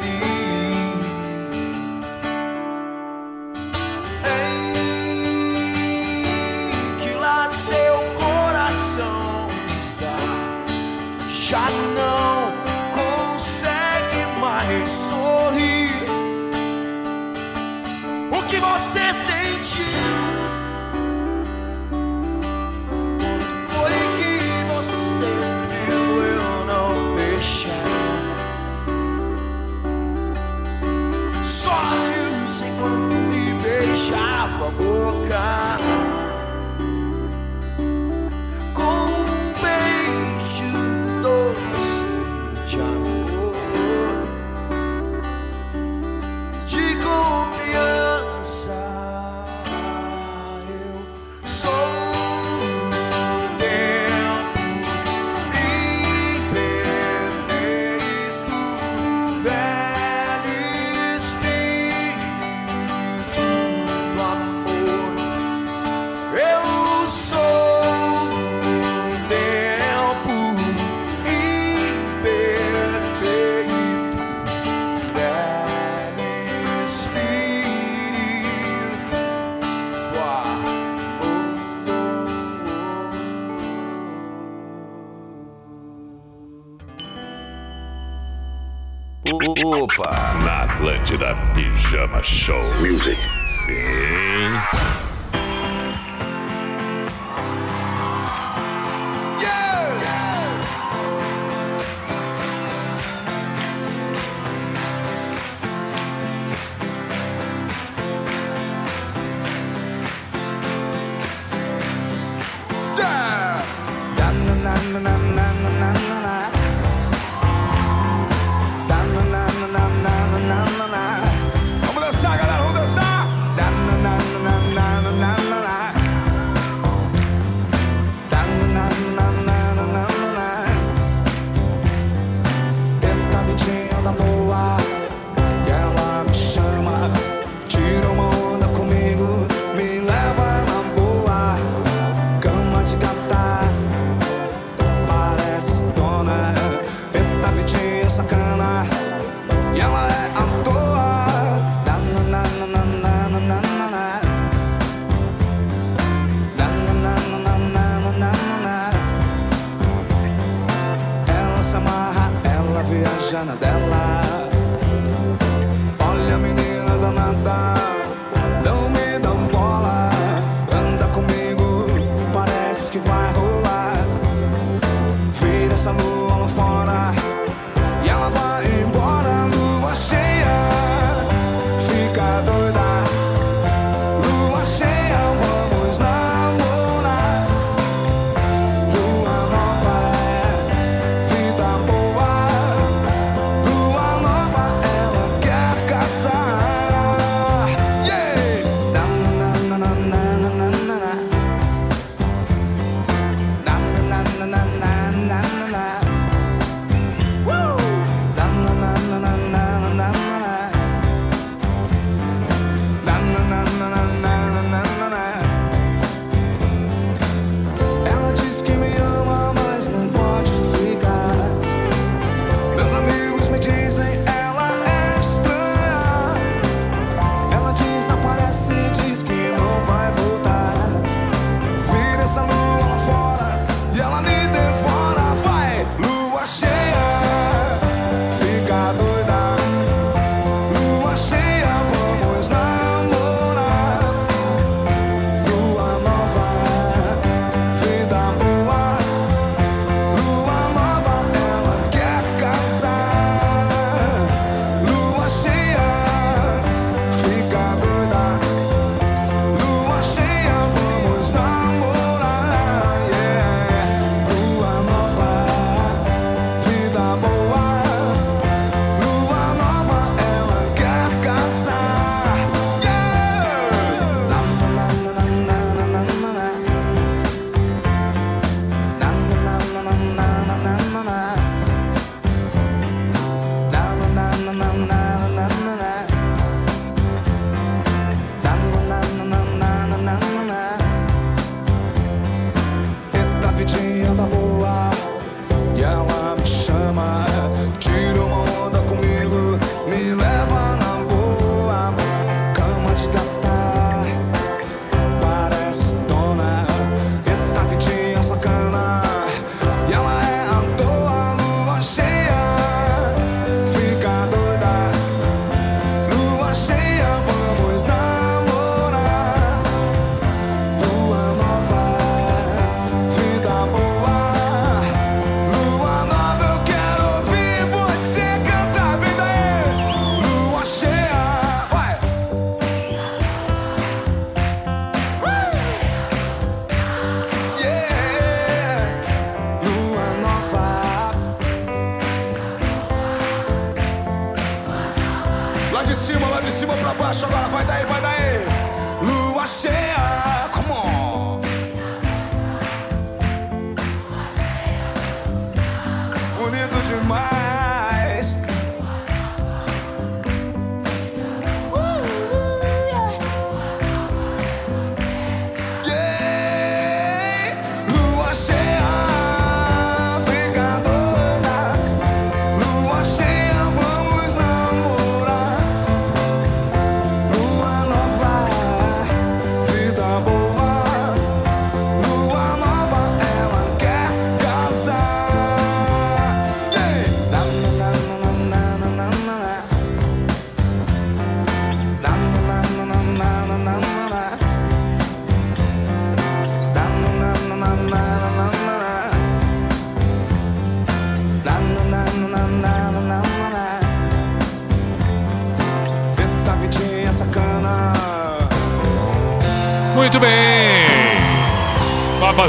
Show.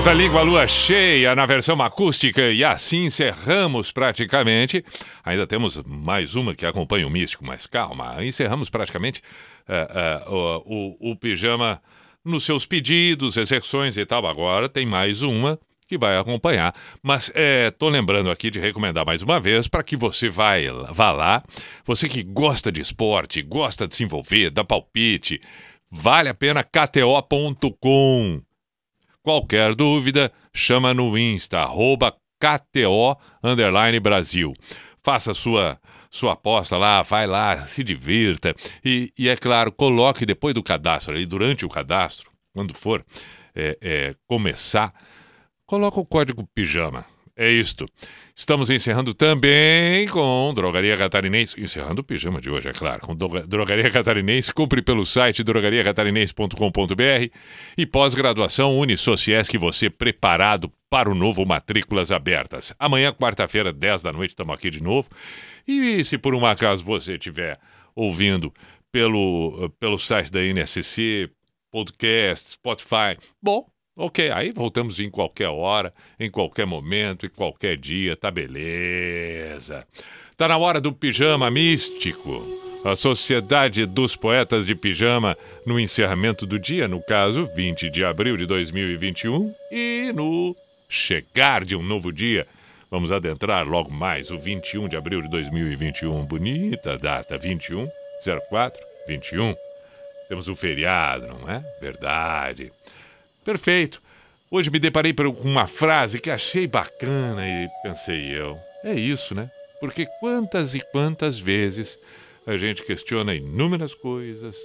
Da Língua Lua Cheia na versão acústica e assim encerramos praticamente. Ainda temos mais uma que acompanha o místico, mas calma, encerramos praticamente eh, eh, o, o, o pijama nos seus pedidos, exceções e tal. Agora tem mais uma que vai acompanhar. Mas estou lembrando aqui de recomendar mais uma vez para que você vai, vá lá. Você que gosta de esporte, gosta de se envolver, dá palpite, vale a pena KTO.com. Qualquer dúvida, chama no Insta, arroba KTO underline Brasil. Faça sua, sua aposta lá, vai lá, se divirta. E, e é claro, coloque depois do cadastro, ali, durante o cadastro, quando for é, é, começar, coloca o código pijama. É isto. Estamos encerrando também com Drogaria Catarinense. Encerrando o pijama de hoje, é claro. Com Droga- Drogaria Catarinense. Compre pelo site drogariacatarinense.com.br. E pós-graduação Unisociesc, você preparado para o novo Matrículas Abertas. Amanhã, quarta-feira, 10 da noite, estamos aqui de novo. E se por um acaso você estiver ouvindo pelo, pelo site da NSC, podcast, Spotify, bom, Ok, aí voltamos em qualquer hora, em qualquer momento, em qualquer dia, tá beleza. Tá na hora do pijama místico. A Sociedade dos Poetas de Pijama no encerramento do dia, no caso, 20 de abril de 2021, e no chegar de um novo dia. Vamos adentrar logo mais o 21 de abril de 2021. Bonita data, 21 04 21. Temos um feriado, não é? Verdade. Perfeito. Hoje me deparei por uma frase que achei bacana e pensei eu. É isso, né? Porque quantas e quantas vezes a gente questiona inúmeras coisas,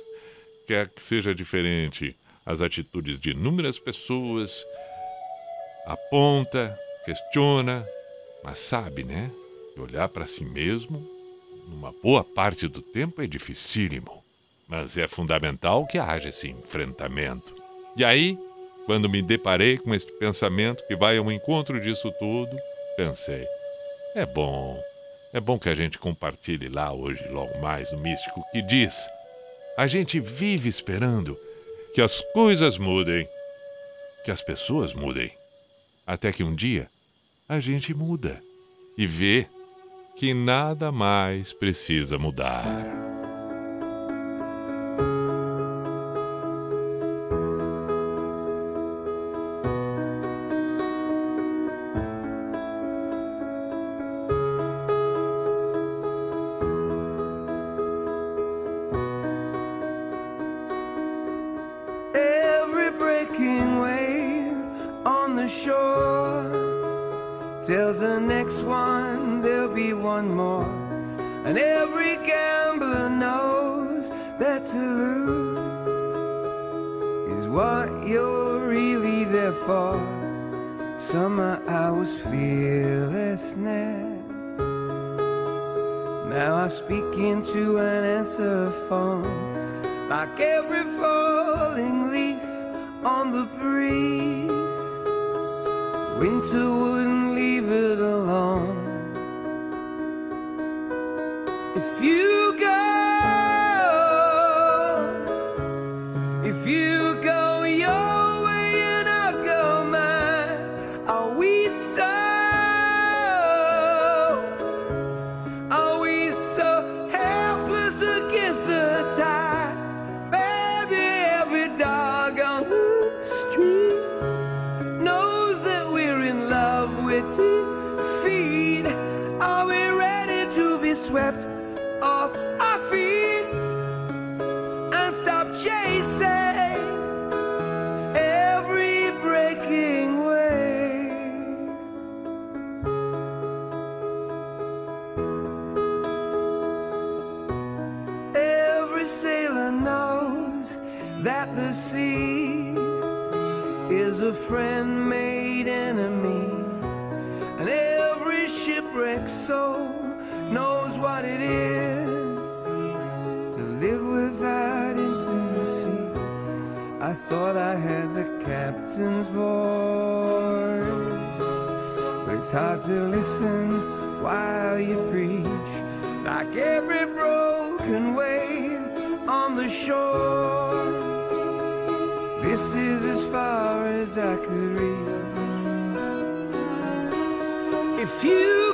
quer que seja diferente as atitudes de inúmeras pessoas, aponta, questiona, mas sabe, né? Olhar para si mesmo, numa boa parte do tempo, é dificílimo. Mas é fundamental que haja esse enfrentamento. E aí, quando me deparei com este pensamento que vai ao encontro disso tudo, pensei: é bom, é bom que a gente compartilhe lá hoje, logo mais, o místico que diz: a gente vive esperando que as coisas mudem, que as pessoas mudem, até que um dia a gente muda e vê que nada mais precisa mudar. gravity feed? Are we ready to be swept off our feet and stop chasing every breaking wave? Every sailor knows that the sea is a friend Thought I had the captain's voice, but it's hard to listen while you preach. Like every broken wave on the shore, this is as far as I could reach. If you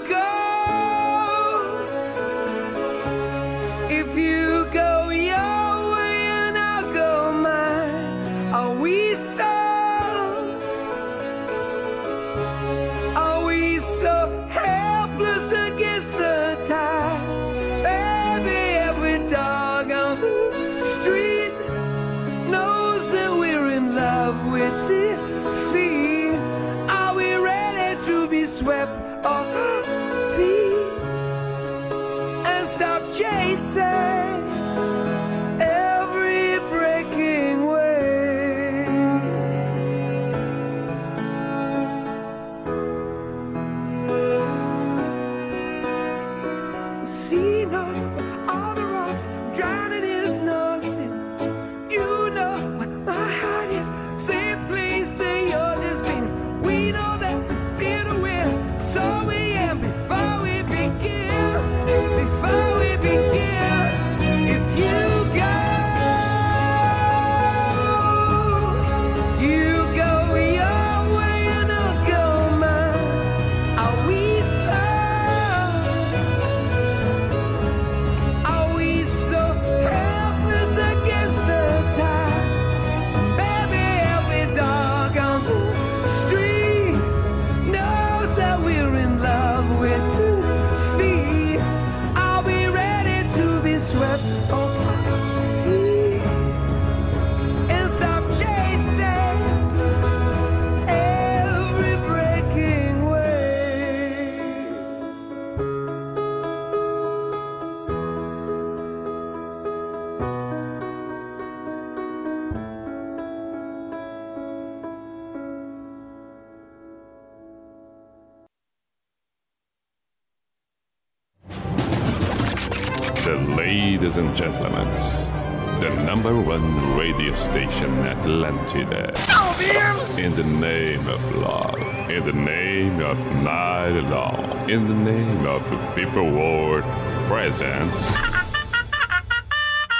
in the name of People World Presence.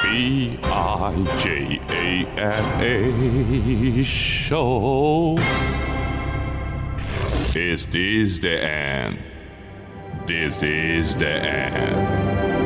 B I J A N A Show. Is this the end? This is the end.